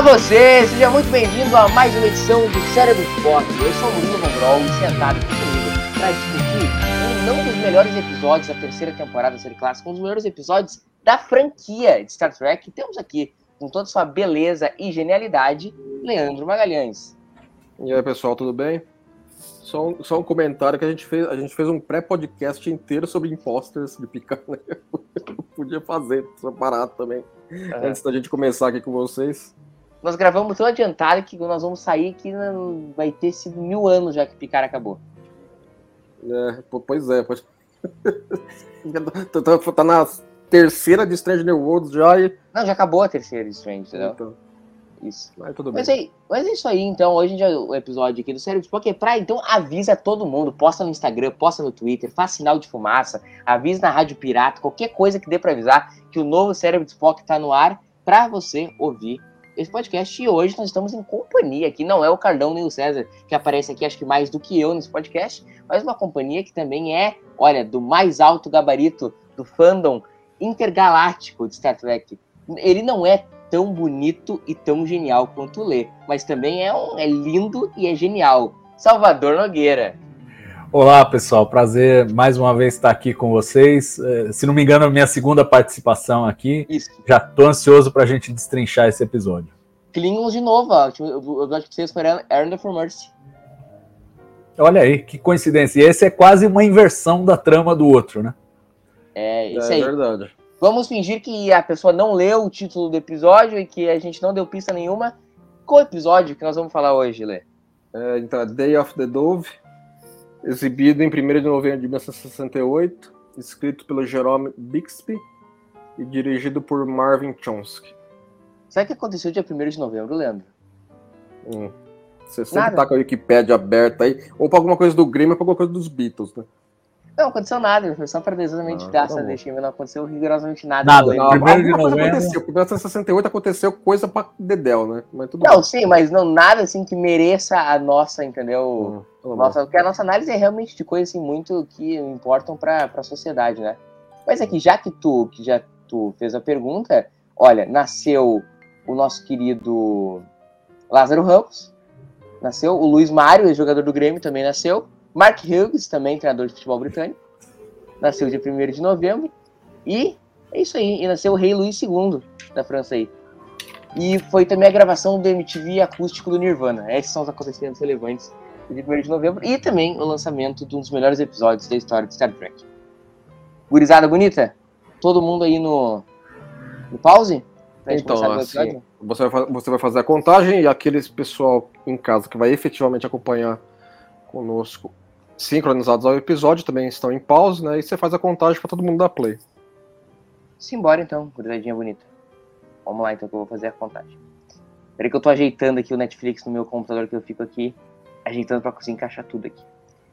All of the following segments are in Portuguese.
Olá você, seja muito bem-vindo a mais uma edição do Cérebro Forte. Eu sou o Murilo Mongrol e sentado aqui comigo para discutir um não dos melhores episódios da terceira temporada da série clássica, um dos melhores episódios da franquia de Star Trek. E temos aqui, com toda sua beleza e genialidade, Leandro Magalhães. E aí, pessoal, tudo bem? Só um, só um comentário que a gente fez, a gente fez um pré-podcast inteiro sobre imposters de Picard. Né? Podia fazer separado também, uhum. antes da gente começar aqui com vocês. Nós gravamos tão adiantado que nós vamos sair que vai ter sido mil anos já que Picard acabou. É, pois é, pode... Tá, na terceira de Strange New Worlds já e... Não, já acabou a terceira de Strange, entendeu? Então. Isso. Mas tudo mas, bem. Aí, mas é isso aí, então. Hoje já o episódio aqui do Cérebro Spock é pra, então avisa todo mundo. Posta no Instagram, posta no Twitter, faz sinal de fumaça, avisa na Rádio Pirata, qualquer coisa que dê pra avisar que o novo Cérebro Spock tá no ar pra você ouvir esse podcast. E hoje nós estamos em companhia aqui, não é o Cardão nem o César, que aparece aqui, acho que mais do que eu nesse podcast, mas uma companhia que também é, olha, do mais alto gabarito do fandom intergaláctico de Star Trek. Ele não é tão bonito e tão genial quanto o Lê, mas também é, um, é lindo e é genial. Salvador Nogueira. Olá, pessoal. Prazer mais uma vez estar aqui com vocês. Eh, se não me engano, é minha segunda participação aqui. Isso. Já estou ansioso para a gente destrinchar esse episódio. Klingons de novo, ó. O episódio que vocês foram Errand for Mercy. Olha aí, que coincidência. E esse é quase uma inversão da trama do outro, né? É, isso é aí. É verdade. Vamos fingir que a pessoa não leu o título do episódio e que a gente não deu pista nenhuma. Qual episódio que nós vamos falar hoje, Lê? É, então, Day of the Dove, exibido em 1 de novembro de 1968, escrito pelo Jerome Bixby e dirigido por Marvin Chomsky. Sabe o que aconteceu dia 1 de novembro, Leandro? Hum. Você sempre Nada. tá com a Wikipedia aberta aí, ou pra alguma coisa do Grêmio ou pra alguma coisa dos Beatles, né? Não, aconteceu nada, foi só para exatamente ah, graça tá deixa não aconteceu rigorosamente nada. Nada, não, primeiro de novembro. Aconteceu, 1968 aconteceu coisa pra Dedel, né? Mas tudo não, bem. sim, mas não nada assim que mereça a nossa, entendeu? Hum, nossa, porque a nossa análise é realmente de coisas assim, muito que importam para a sociedade, né? Mas aqui, já que tu, que já tu fez a pergunta, olha, nasceu o nosso querido Lázaro Ramos, nasceu o Luiz Mário, jogador do Grêmio, também nasceu. Mark Hughes, também treinador de futebol britânico, nasceu dia 1 de novembro. E é isso aí, e nasceu o rei Luís II da França aí. E foi também a gravação do MTV acústico do Nirvana. Esses são os acontecimentos relevantes do dia 1 de novembro. E também o lançamento de um dos melhores episódios da história de Star Trek. Gurizada bonita? Todo mundo aí no, no pause? então, assim, você vai, você vai fazer a contagem e aqueles pessoal em casa que vai efetivamente acompanhar conosco sincronizados ao episódio, também estão em pausa, né? E você faz a contagem para todo mundo dar play. Simbora então, gurizadinha bonita. Vamos lá então que eu vou fazer a contagem. Peraí que eu tô ajeitando aqui o Netflix no meu computador que eu fico aqui, ajeitando para conseguir encaixar tudo aqui.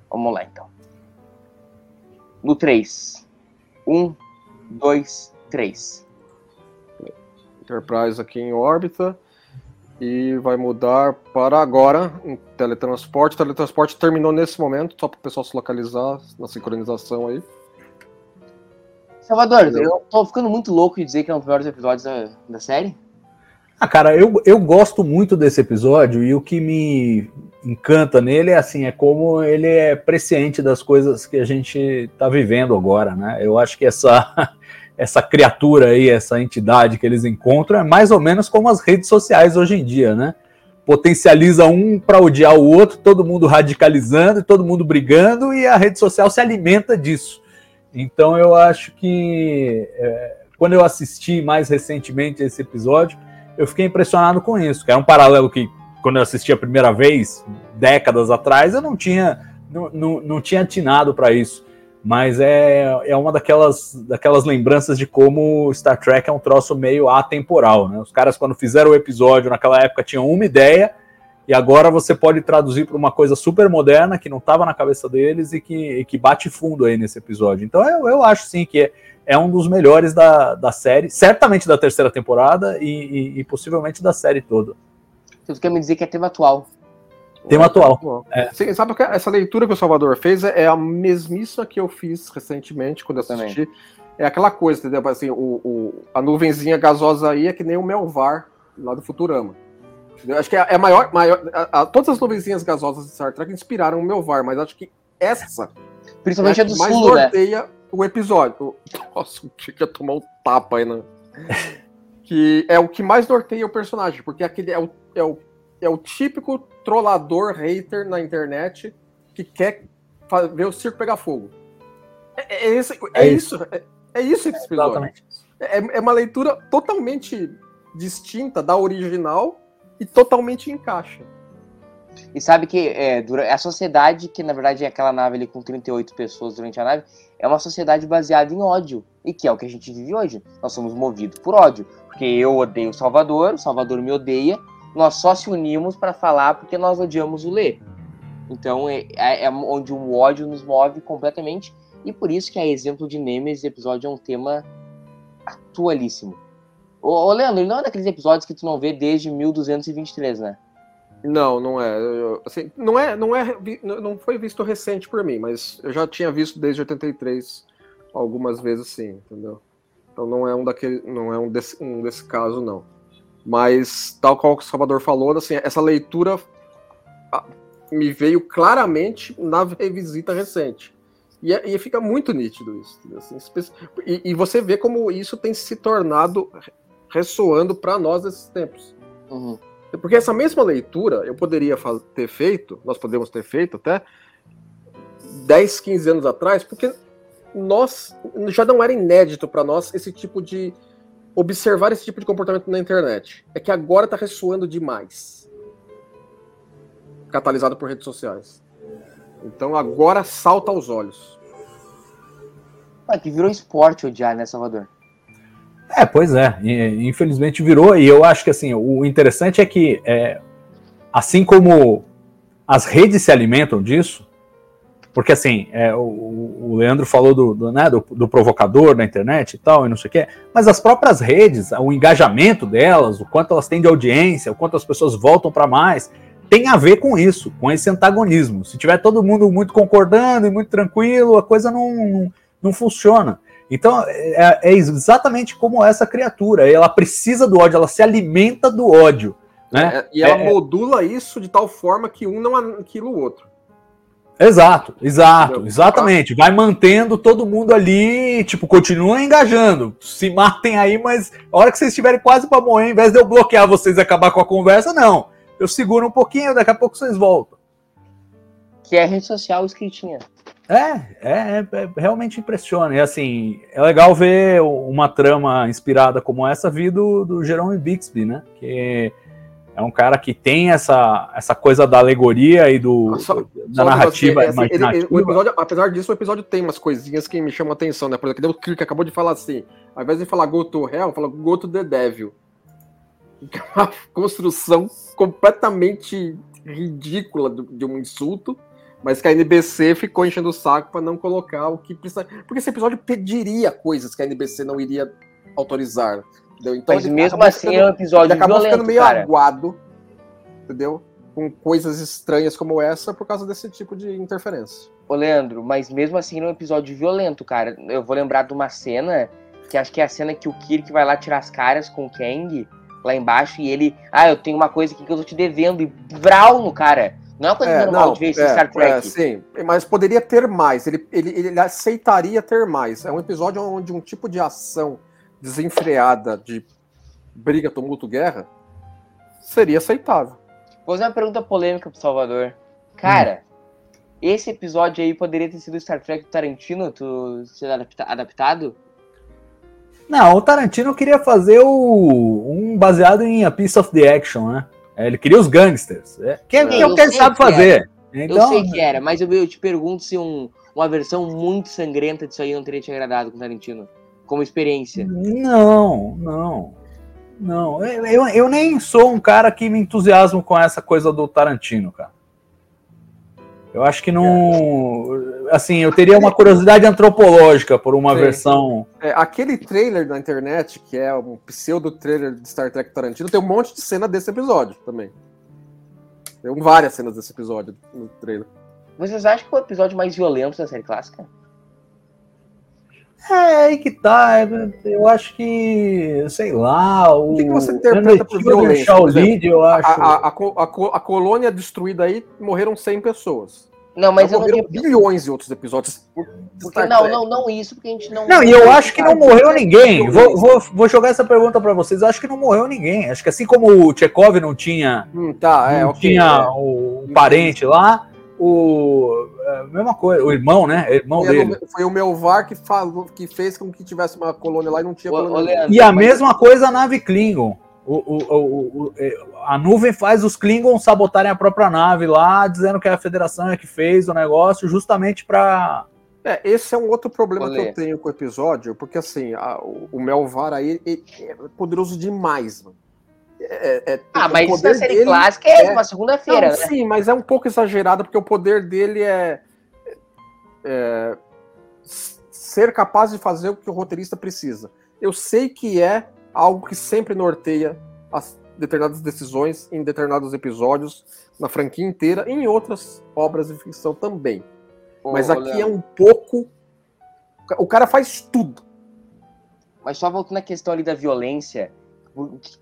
Vamos lá então. No 3. 1, 2, 3. Enterprise aqui em órbita e vai mudar para agora em teletransporte. O teletransporte terminou nesse momento, só para o pessoal se localizar na sincronização aí. Salvador, eu tô ficando muito louco de dizer que é um dos melhores episódios da, da série. Ah, cara, eu, eu gosto muito desse episódio e o que me encanta nele é assim, é como ele é presciente das coisas que a gente tá vivendo agora, né? Eu acho que essa essa criatura aí, essa entidade que eles encontram, é mais ou menos como as redes sociais hoje em dia, né? Potencializa um para odiar o outro, todo mundo radicalizando, todo mundo brigando, e a rede social se alimenta disso. Então eu acho que é, quando eu assisti mais recentemente esse episódio, eu fiquei impressionado com isso, que é um paralelo que quando eu assisti a primeira vez, décadas atrás, eu não tinha, não, não, não tinha atinado para isso mas é, é uma daquelas, daquelas lembranças de como Star Trek é um troço meio atemporal, né? Os caras, quando fizeram o episódio, naquela época tinham uma ideia, e agora você pode traduzir para uma coisa super moderna que não estava na cabeça deles e que, e que bate fundo aí nesse episódio. Então eu, eu acho sim que é, é um dos melhores da, da série, certamente da terceira temporada e, e, e possivelmente da série toda. Você quer me dizer que é tema atual? Tema atual. É. Sim, sabe que essa leitura que o Salvador fez é a mesmíssima que eu fiz recentemente quando eu assisti. Também. É aquela coisa, entendeu? Assim, o, o, a nuvenzinha gasosa aí é que nem o Melvar lá do Futurama. Eu acho que é, é a maior. maior a, a, todas as nuvenzinhas gasosas de Star Trek inspiraram o Melvar, mas acho que essa. Principalmente é a do mais sul, né? norteia né? o episódio. Nossa, o que ia tomar um tapa aí, né? que é o que mais norteia o personagem, porque aquele é o, é o, é o típico trollador hater na internet que quer ver o circo pegar fogo. É, é, é esse, é, é isso. É, é, isso esse episódio. É, é uma leitura totalmente distinta da original e totalmente encaixa. E sabe que é, a sociedade, que na verdade é aquela nave ali com 38 pessoas durante a nave, é uma sociedade baseada em ódio. E que é o que a gente vive hoje. Nós somos movidos por ódio. Porque eu odeio o Salvador, o Salvador me odeia. Nós só se unimos para falar porque nós odiamos o Lê. Então é, é, é, onde o ódio nos move completamente. E por isso que, a exemplo de Nemesis, episódio é um tema atualíssimo. Ô, ô Leandro, não é daqueles episódios que tu não vê desde 1223, né? Não, não é. Assim, não é, não é, não foi visto recente por mim, mas eu já tinha visto desde 83 algumas vezes sim, entendeu? Então não é um daquele, não é um desse, um desse caso não. Mas tal qual o Salvador falou, assim, essa leitura me veio claramente na revisita recente. E, é, e fica muito nítido isso. Assim, e, e, você vê como isso tem se tornado ressoando para nós nesses tempos. Uhum. Porque essa mesma leitura eu poderia ter feito, nós podemos ter feito até 10, 15 anos atrás, porque nós já não era inédito para nós esse tipo de observar esse tipo de comportamento na internet. É que agora está ressoando demais. Catalisado por redes sociais. Então agora salta aos olhos. Ah, que virou esporte odiar, né, Salvador? É, pois é. Infelizmente virou, e eu acho que assim, o interessante é que, é, assim como as redes se alimentam disso, porque assim, é, o, o, Leandro falou do, do, né, do, do, provocador da internet e tal, e não sei o quê, mas as próprias redes, o engajamento delas, o quanto elas têm de audiência, o quanto as pessoas voltam para mais, tem a ver com isso, com esse antagonismo. Se tiver todo mundo muito concordando e muito tranquilo, a coisa não, não, não funciona. Então, é, é, exatamente como essa criatura. Ela precisa do ódio, ela se alimenta do ódio. Né? É, e ela é, modula isso de tal forma que um não aniquila o outro. Exato, exato, Entendeu? exatamente. Vai mantendo todo mundo ali, tipo, continua engajando. Se matem aí, mas a hora que vocês estiverem quase para morrer, em vez de eu bloquear vocês e acabar com a conversa, não. Eu seguro um pouquinho, daqui a pouco vocês voltam. Que é rede social escritinha. É, é, é, é, realmente impressiona. E assim, é legal ver uma trama inspirada como essa vir do, do Jerome Bixby, né? Que é um cara que tem essa, essa coisa da alegoria e do, só, da só narrativa assim, ele, ele, episódio, Apesar disso, o episódio tem umas coisinhas que me chamam a atenção, né? Por exemplo, o Kirk acabou de falar assim, ao invés de falar go to hell, fala go to the devil. É uma construção completamente ridícula de um insulto mas que a NBC ficou enchendo o saco para não colocar o que precisa. Porque esse episódio pediria coisas que a NBC não iria autorizar. Entendeu? Então, mas mesmo assim ficando, é um episódio ele acabou violento, ficando meio cara. aguado, entendeu? Com coisas estranhas como essa por causa desse tipo de interferência. Ô, Leandro, mas mesmo assim é um episódio violento, cara. Eu vou lembrar de uma cena, que acho que é a cena que o Kirk vai lá tirar as caras com o Kang, lá embaixo, e ele, ah, eu tenho uma coisa aqui que eu tô te devendo, e vral no cara. Não é uma coisa é, normal não, de ver esse é, Star Trek. É, sim, mas poderia ter mais. Ele, ele, ele aceitaria ter mais. É um episódio onde um tipo de ação desenfreada de briga, tumulto, guerra seria aceitável. Vou fazer uma pergunta polêmica pro Salvador. Cara, hum. esse episódio aí poderia ter sido Star Trek do Tarantino, tu ser adaptado? Não, o Tarantino queria fazer o, um baseado em A Piece of the Action, né? Ele queria os gangsters. É, que, é, que o que ele sabe fazer. Então, eu sei que era, mas eu, eu te pergunto se um, uma versão muito sangrenta disso aí não teria te agradado com Tarantino, como experiência. Não, não. Não, eu, eu nem sou um cara que me entusiasmo com essa coisa do Tarantino, cara. Eu acho que não. Assim, eu teria uma curiosidade antropológica por uma Sim. versão. É, aquele trailer na internet, que é um pseudo trailer de Star Trek Tarantino, tem um monte de cena desse episódio também. Tem várias cenas desse episódio no trailer. Vocês acham que é o episódio mais violento da série clássica? É, aí que tá. Eu acho que, sei lá. O, o que, que você interpreta por violência? Shaolin, eu acho. A, a, a, a, colônia destruída aí morreram 100 pessoas. Não, mas eu morreram não bilhões em outros episódios. Porque, não, não, não isso, porque a gente não. Não, e eu acho que não morreu ninguém. Vou, vou, vou jogar essa pergunta para vocês. Eu acho que não morreu ninguém. Acho que assim como o Tchekov não tinha. Hum, tá, é, não okay, tinha é. o parente lá o é, mesma coisa, o irmão, né? Irmão foi, dele. Foi o Melvar que falou, que fez com que tivesse uma colônia lá e não tinha o, colônia. Leandro, e a mas... mesma coisa a nave Klingon. O, o, o, é, a nuvem faz os Klingons sabotarem a própria nave lá, dizendo que a Federação é que fez o negócio, justamente para é, esse é um outro problema Olê. que eu tenho com o episódio, porque assim, a, o Melvar aí é poderoso demais, mano. É, é, ah, mas isso na série dele clássica é, é uma segunda-feira, né? Sim, mas é um pouco exagerado, porque o poder dele é, é, ser capaz de fazer o que o roteirista precisa. Eu sei que é algo que sempre norteia as determinadas decisões em determinados episódios, na franquia inteira e em outras obras de ficção também. mas aqui é um pouco. O cara faz tudo. Mas só voltando à questão ali da violência,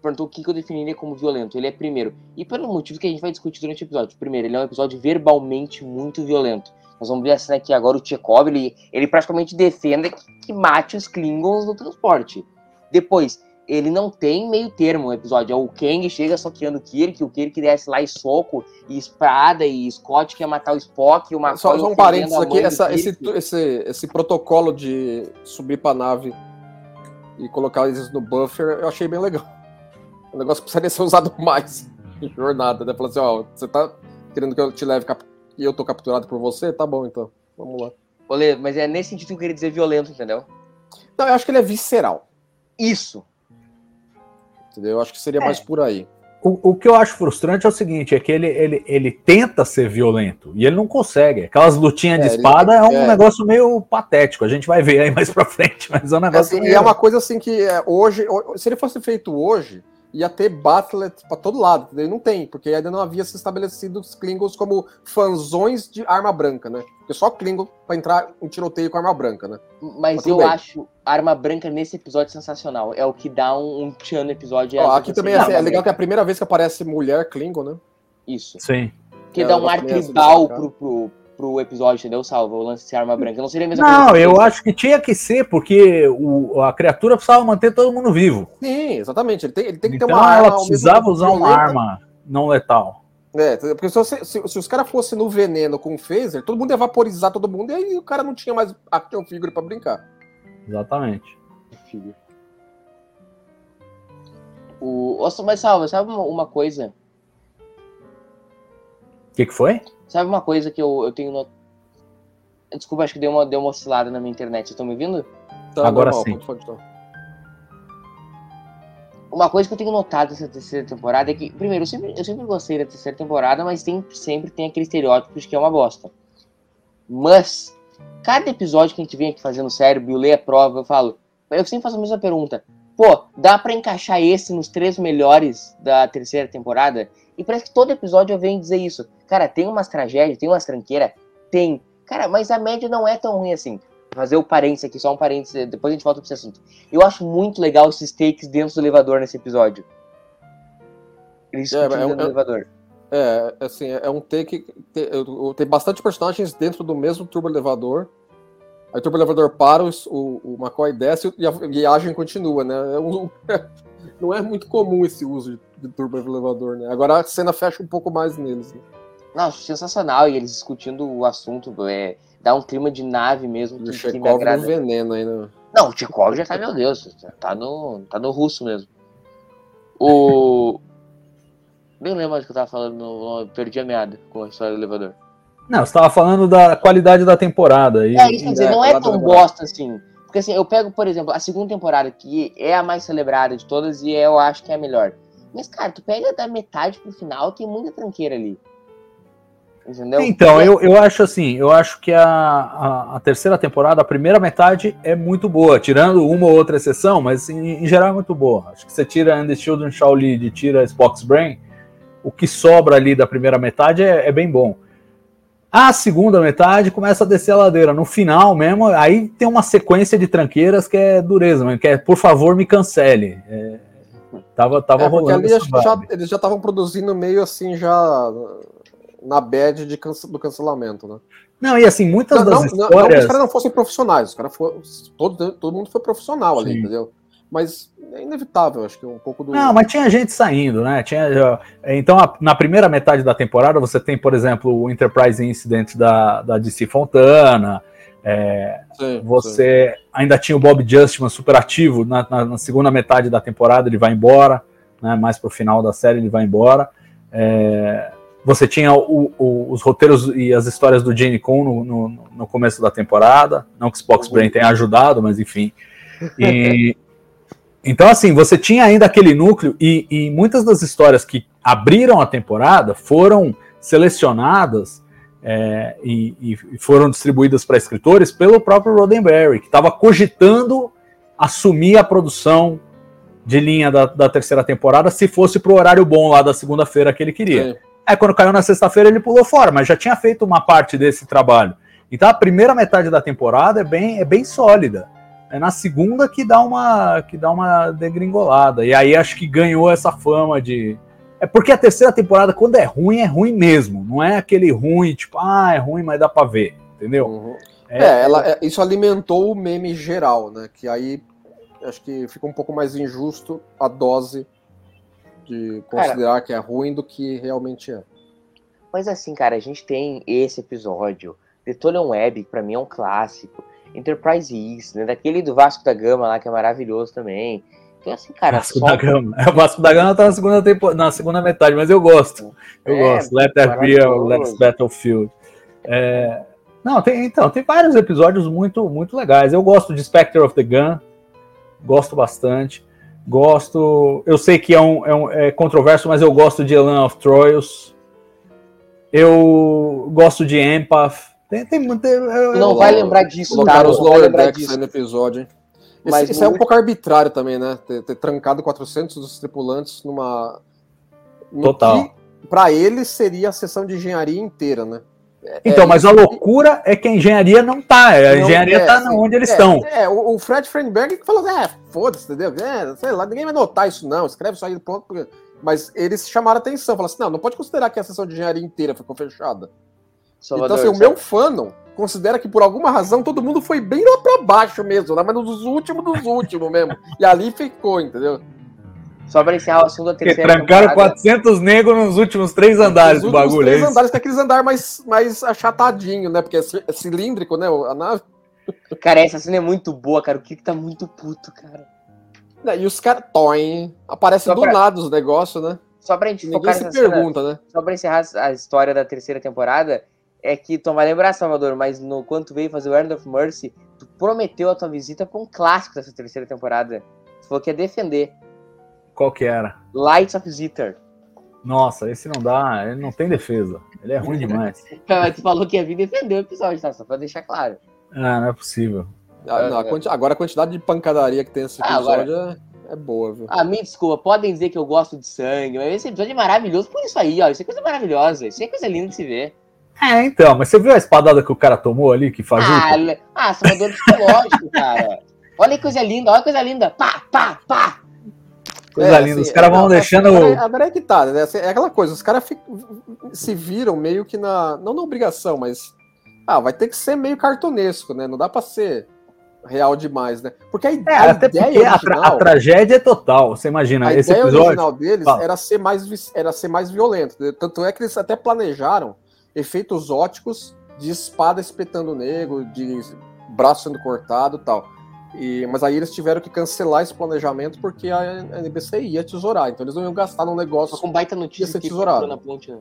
perguntou o que eu definiria como violento. Ele é primeiro, e pelo motivo que a gente vai discutir durante o episódio. Primeiro, ele é um episódio verbalmente muito violento. Nós vamos ver a cena aqui agora, o Chekhov, ele, ele praticamente defende que, que mate os Klingons no transporte. Depois, ele não tem meio termo no episódio. É o Kang chega soqueando o Kirk, o Kirk desce lá e soco, e espada, e Scott quer matar o Spock, e uma Só, só um parênteses aqui, essa, esse, esse, esse protocolo de subir pra nave e colocar eles no buffer, eu achei bem legal. O negócio precisaria ser usado mais em jornada, né? Falar assim, ó, você tá querendo que eu te leve cap... e eu tô capturado por você? Tá bom, então. Vamos lá. Olê, mas é nesse sentido que eu queria dizer violento, entendeu? Não, eu acho que ele é visceral. Isso. Entendeu? Eu acho que seria é. mais por aí. O, o, que eu acho frustrante é o seguinte, é que ele, ele, ele tenta ser violento e ele não consegue. Aquelas lutinhas é, de espada ele, é um é. negócio meio patético. A gente vai ver aí mais pra frente, mas é um negócio. Assim, meio... E é uma coisa assim que é, hoje, se ele fosse feito hoje, ia ter Battle para todo lado, entendeu? não tem, porque ainda não havia se estabelecido os Klingons como fanzões de arma branca, né? Porque só Klingon para entrar em tiroteio com arma branca, né? Mas eu bem. acho arma branca nesse episódio sensacional. É o que dá um, um tchan no episódio. Ó, aqui também é, é, legal que é a primeira vez que aparece mulher Klingon, né? Isso. Sim. Que é, dá um ar tribal pro, pro, pro episódio, entendeu? Salva o lance de arma branca. Não seria a mesma não, coisa. Não, eu acho que tinha que ser, porque o, a criatura precisava manter todo mundo vivo. Sim, exatamente. Ele tem, ele tem que então, ter uma arma. Ela precisava usar uma arma não letal. É, porque se, se, se os caras fossem no veneno com o phaser, todo mundo ia vaporizar todo mundo e aí o cara não tinha mais action figure pra brincar. Exatamente. O... Nossa, mas salva, sabe uma, uma coisa? O que, que foi? Sabe uma coisa que eu, eu tenho no... Desculpa, acho que deu uma, deu uma oscilada na minha internet. Vocês estão me ouvindo? Tá, Agora normal, sim. Pode, pode, Uma coisa que eu tenho notado nessa terceira temporada é que, primeiro, eu sempre, eu sempre gostei da terceira temporada, mas tem, sempre tem aquele estereótipo de que é uma bosta. Mas, cada episódio que a gente vem aqui fazendo sério, eu leio a prova, eu falo, eu sempre faço a mesma pergunta. Pô, dá para encaixar esse nos três melhores da terceira temporada? E parece que todo episódio eu venho dizer isso. Cara, tem umas tragédias, tem umas tranqueiras? Tem. Cara, mas a média não é tão ruim assim. Vou fazer o parênteses aqui, só um parênteses, depois a gente volta pra esse assunto. Eu acho muito legal esses takes dentro do elevador nesse episódio. Eles é, é, dentro é, do elevador. É, assim, é um take. Tem, tem bastante personagens dentro do mesmo turbo elevador. Aí o turbo elevador para, o, o McCoy desce e a viagem continua, né? É um, não é muito comum esse uso de, de turbo elevador, né? Agora a cena fecha um pouco mais neles. Né? Não, sensacional. E eles discutindo o assunto, é, dá um clima de nave mesmo. Que, o Chekhov que me agrada. veneno ainda. Né? Não, o Chekhov já tá, meu Deus, tá no, tá no russo mesmo. O. Nem lembro mais o que eu tava falando, perdi a meada com a história do elevador. Não, você estava falando da qualidade da temporada. E, é, isso quer dizer, não é tão bosta assim. Porque assim, eu pego, por exemplo, a segunda temporada, que é a mais celebrada de todas e eu acho que é a melhor. Mas, cara, tu pega da metade pro final, tem muita tranqueira ali. Entendeu? Então, eu, eu acho assim, eu acho que a, a, a, terceira temporada, a primeira metade é muito boa, tirando uma ou outra exceção, mas em, em geral é muito boa. Acho que você tira And the Children Shall Lead tira Spock's Brain, o que sobra ali da primeira metade é, é bem bom. A segunda metade começa a descer a ladeira. No final mesmo, aí tem uma sequência de tranqueiras que é dureza, que é por favor me cancele. É, tava tava é, rolando. Ali, já, eles já estavam produzindo meio assim, já na bad de do cancelamento, né? Não, e assim, muitas não, das não, histórias... Não, não os caras não fossem profissionais, os caras foram... Todo, todo mundo foi profissional ali, Sim. entendeu? Mas é inevitável, acho que um pouco do... Não, mas tinha gente saindo, né? Tinha, então, na primeira metade da temporada, você tem, por exemplo, o Enterprise Incident da, da DC Fontana, é, sim, você sim. ainda tinha o Bob Justman super ativo na, na, na, segunda metade da temporada, ele vai embora, né, mais pro final da série ele vai embora. É, você tinha o, o, os roteiros e as histórias do Jane Coon no, no, no, começo da temporada. Não que Spock's Brain tenha ajudado, mas enfim. E, então, assim, você tinha ainda aquele núcleo, e, e, muitas das histórias que abriram a temporada foram selecionadas é, e, e, foram distribuídas para escritores pelo próprio Roddenberry, que estava cogitando assumir a produção de linha da, da terceira temporada se fosse para o horário bom lá da segunda-feira que ele queria. Sim. Aí quando caiu na sexta-feira ele pulou fora, mas já tinha feito uma parte desse trabalho. Então a primeira metade da temporada é bem, é bem sólida. É na segunda que dá uma que dá uma degringolada. E aí acho que ganhou essa fama de é porque a terceira temporada quando é ruim é ruim mesmo, não é aquele ruim tipo, ah, é ruim, mas dá para ver, entendeu? Uhum. É, é, ela, é, isso alimentou o meme geral, né? Que aí acho que fica um pouco mais injusto a dose de considerar cara, que é ruim do que realmente é. Mas assim, cara, a gente tem esse episódio, The Tolian Web, que pra mim é um clássico, Enterprise East, né, daquele do Vasco da Gama lá, que é maravilhoso também. Então, assim, cara. Vasco só... da Gama. É, o Vasco da Gama tá na segunda, tempo... na segunda metade, mas eu gosto. Eu é, gosto. Let There Be a Let's Battlefield. É... Não, tem, então, tem vários episódios muito, muito legais. Eu gosto de Spectre of the Gun, gosto bastante. Gosto. Eu sei que é, um, é, um, é controverso, mas eu gosto de Elan of Troyes. Eu gosto de Empath. Tem, tem, tem eu, não eu, vai lembrar disso, cara. os Lower Decks no episódio, hein? Esse, mas isso é um pouco arbitrário também, né? Ter, ter, trancado 400 dos tripulantes numa. Total. Para eles seria a sessão de engenharia inteira, né? É, então, é, mas a loucura é que a engenharia não tá. A engenharia é, tá sim, onde eles é, estão. É, o, o Fred Frenberg falou, é, foda-se, entendeu? É, sei lá, ninguém vai notar isso, não. Escreve isso aí pronto. Mas eles chamaram atenção, falaram assim: não, não pode considerar que a sessão de engenharia inteira ficou fechada. Salvador, então, assim, o meu fandom considera que por alguma razão todo mundo foi bem lá pra baixo mesmo, né? mas nos últimos dos últimos mesmo. E ali ficou, entendeu? Só para encerrar o assunto da terceira Trancaram temporada. 400 negros nos últimos três andares do bagulho. Três é andares, tem aqueles andares mais, mais achatadinho, né? Porque é, é cilíndrico, né? A nave. Cara, essa cena é muito boa, cara. O que tá muito puto, cara. E os caras toem. Aparece do pra... nada os negócios, né? Só pra gente Ninguém focar se pergunta, cena, né? Só pra encerrar a história da terceira temporada, é que tu vai lembrar, Salvador, mas no quando tu veio fazer o End of Mercy, tu prometeu a tua visita pra um clássico dessa terceira temporada. Tu falou que ia defender. Qual que era? Lights of Zitter. Nossa, esse não dá, ele não tem defesa. Ele é ruim demais. tu falou que ia vir defender o episódio, tá? Só pra deixar claro. Ah, não é possível. Ah, não, a agora a quantidade de pancadaria que tem nesse ah, episódio agora... é, é, boa, viu? Ah, me desculpa, podem dizer que eu gosto de sangue, mas esse episódio é maravilhoso por isso aí, ó. Isso é coisa maravilhosa, isso é coisa linda de se ver. É, então, mas você viu a espadada que o cara tomou ali, que faz Ah, ah salvador psicológico, cara. Olha que coisa linda, olha que coisa linda. Pá, pá, pá. Coisa é, linda. Assim, os caras vão é, deixando. Agora, agora é que tá, né? Assim, é aquela coisa, os caras se viram meio que na. Não na obrigação, mas. Ah, vai ter que ser meio cartonesco, né? Não dá pra ser real demais, né? Porque a, é, a ideia a, tra a, tragédia é total. Você imagina, a esse ideia episódio... original deles era ser mais era ser mais violento. Né? Tanto é que eles até planejaram efeitos óticos de espada espetando o negro, de braço sendo cortado, tal. E, mas aí eles tiveram que cancelar esse planejamento porque a NBC ia tesourar. Então eles não iam gastar num negócio com baita notícia ser tesourado. Na ponte, né?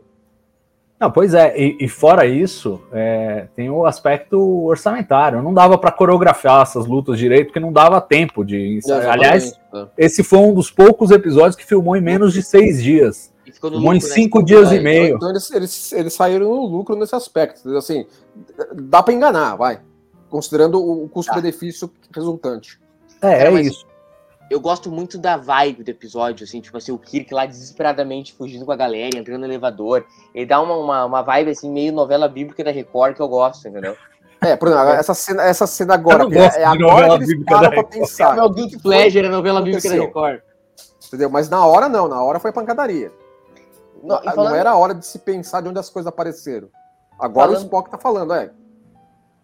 Não, pois é, e, e fora isso, é, tem o aspecto orçamentário. Não dava para coreografar essas lutas direito, porque não dava tempo de. Exatamente. Aliás, esse foi um dos poucos episódios que filmou em menos de seis dias. Filmou lucro, em né? cinco né? dias e meio. Então eles, eles, eles saíram no lucro nesse aspecto. Assim, dá para enganar, vai. Considerando o custo-benefício tá. resultante. É, é isso eu gosto muito da vibe do episódio, assim, tipo assim, o Kirk lá desesperadamente fugindo com a galera, entrando no elevador. Ele dá uma, uma, uma vibe, assim, meio novela bíblica da Record que eu gosto, entendeu? É, por exemplo, essa cena, essa cena agora, é, é agora que eles param pra pensar. É o meu Guilty Pleasure, a novela bíblica da Record. Entendeu? Mas na hora não, na hora foi pancadaria. Não, falando... não era a hora de se pensar de onde as coisas apareceram. Agora falando... o Spock tá falando, é.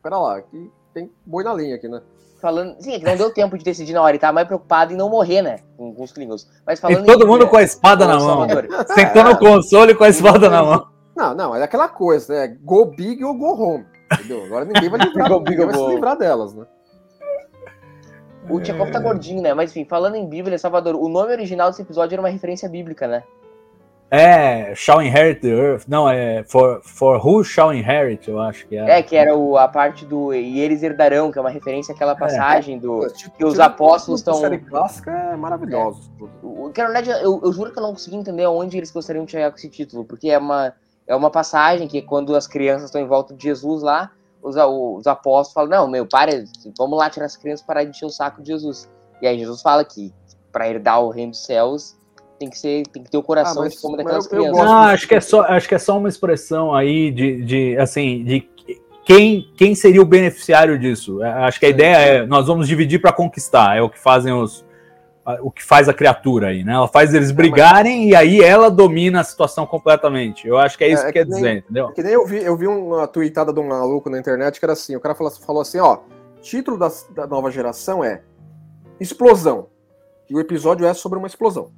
Pera lá, aqui tem boi na linha aqui, né? falando. Sim, é que não deu tempo de decidir na hora, ele tava mais preocupado em não morrer, né? Com, com os Klingons. Mas falando. E todo em, mundo com a espada na mão. Sentando o console com a espada na mão. Não, não, é aquela coisa, né? Go big ou go home. Entendeu? Agora ninguém vai, livrar, go ninguém vai se livrar delas, né? O Tchekov tá gordinho, né? Mas enfim, falando em Bíblia, Salvador, o nome original desse episódio era uma referência bíblica, né? É, Shall Inherit the Earth. Não, é For, for Who Shall Inherit, eu acho que é. É, que era o, a parte do E eles herdarão, que é uma referência àquela é. passagem é. do. Tipo, que os tipo, apóstolos estão. A série clássica é maravilhosa. É. Que, na verdade, eu, eu, juro que eu não consegui entender onde eles gostariam de chegar com esse título, porque é uma, é uma passagem que quando as crianças estão em volta de Jesus lá, os, os apóstolos falam: Não, meu, para, vamos lá tirar as crianças para encher o saco de Jesus. E aí Jesus fala que para herdar o reino dos céus tem que ser, tem que ter o coração ah, mas, como daquelas eu, crianças. Eu não, acho que é só, acho que é só uma expressão aí de, de assim, de quem, quem seria o beneficiário disso. É, acho que a sim, ideia sim. é nós vamos dividir para conquistar, é o que fazem os o que faz a criatura aí, né? Ela faz eles brigarem e aí ela domina a situação completamente. Eu acho que é isso é, que é quer que nem, dizer, entendeu? É que nem eu vi, eu vi uma tweetada de um maluco na internet que era assim, o cara falou, falou assim, ó, título da, da nova geração é Explosão. E o episódio é sobre uma explosão.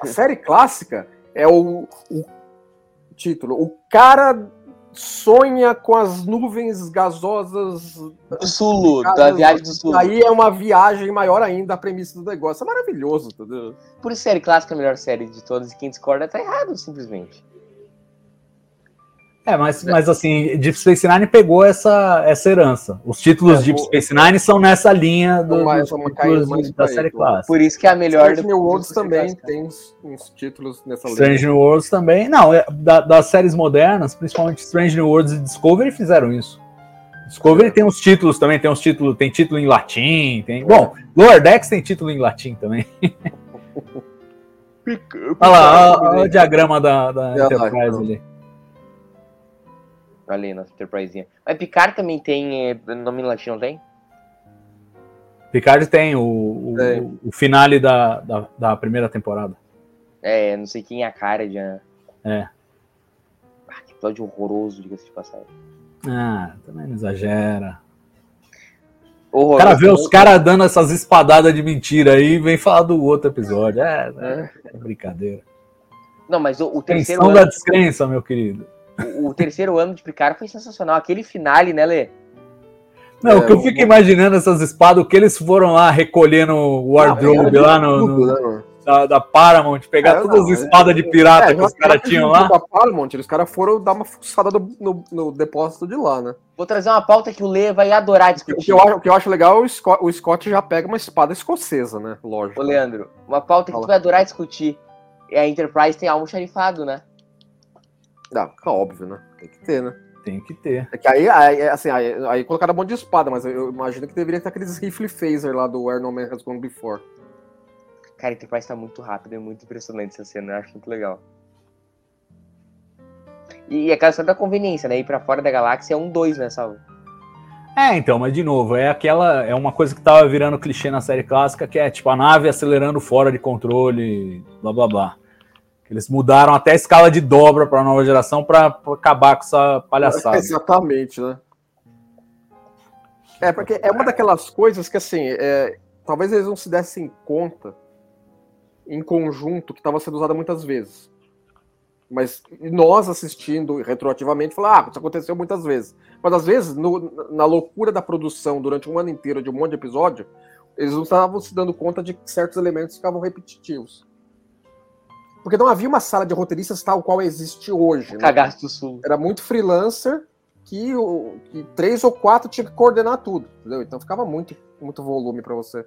A série clássica é o, o título. O cara sonha com as nuvens gasosas do Sul, da viagem do Sul. Aí é uma viagem maior ainda a premissa do negócio. É maravilhoso, entendeu? Por isso, série clássica é a melhor série de todas e quem discorda tá errado, simplesmente. É, mas, mas assim, Deep Space Nine pegou essa, essa herança. Os títulos é, Deep Space Nine são nessa linha do, mais, dos títulos da série clássica. Por isso que é a melhor... Strange New Worlds também tem uns títulos nessa linha. Strange New Worlds também. Não, é, da, das séries modernas, principalmente Strange New Worlds e Discovery fizeram isso. Discovery é. tem uns títulos também, tem uns títulos, tem título em latim, tem... Bom, Lower Decks tem título em latim também. olha lá, olha o diagrama da, da Enterprise ali ali na Enterprisezinha. Mas Picard também tem é, nome latim, não tem? Picard tem o, o, o finale da, da, da, primeira temporada. É, não sei quem é a cara de. É. Ah, que episódio horroroso, diga-se de passagem. Ah, também não exagera. O cara vê os caras dando essas espadadas de mentira aí e vem falar do outro episódio. É, é, é brincadeira. Não, mas o, o terceiro. Tensão ano... da descrença, meu querido o, terceiro ano de Picard foi sensacional. Aquele finale, né, Lê? Não, é, o que eu fico imaginando essas espadas, o que eles foram lá recolhendo o wardrobe lá no, no né, da, da, Paramount, pegar é, todas não, as espadas de pirata é, que os caras tinham lá. Da Paramount, os caras foram dar uma fuçada no, no, no, depósito de lá, né? Vou trazer uma pauta que o Lê vai adorar discutir. O que eu acho, o que eu acho legal é o Scott, o Scott já pega uma espada escocesa, né? Lógico. Ô, Leandro, uma pauta que tu vai adorar discutir. É a Enterprise tem algo xarifado, né? É óbvio, né? Tem que ter, né? Tem que ter. É que aí, aí assim, aí, aí colocaram um monte de espada, mas eu imagino que deveria ter aqueles rifle phaser lá do Where No Man Has Gone Before. Cara, Enterprise tá muito rápido, é muito impressionante essa cena, eu acho muito legal. E, aquela cena da conveniência, né? Ir pra fora da galáxia é um dois, né, Salvo? É, então, mas de novo, é aquela. É uma coisa que tava virando clichê na série clássica, que é tipo a nave acelerando fora de controle, blá blá blá. Eles mudaram até a escala de dobra para a nova geração para acabar com essa palhaçada. exatamente, né? É, porque é uma daquelas coisas que, assim, é, talvez eles não se dessem conta em conjunto que estava sendo usada muitas vezes. Mas nós assistindo retroativamente, falar, ah, isso aconteceu muitas vezes. Mas às vezes, no, na loucura da produção durante um ano inteiro de um monte de episódio, eles não estavam se dando conta de que certos elementos ficavam repetitivos. Porque não havia uma sala de roteiristas tal qual existe hoje. Né? Cagaço do Sul. Era muito freelancer que, que três ou quatro tinha que coordenar tudo, entendeu? Então ficava muito, muito volume para você.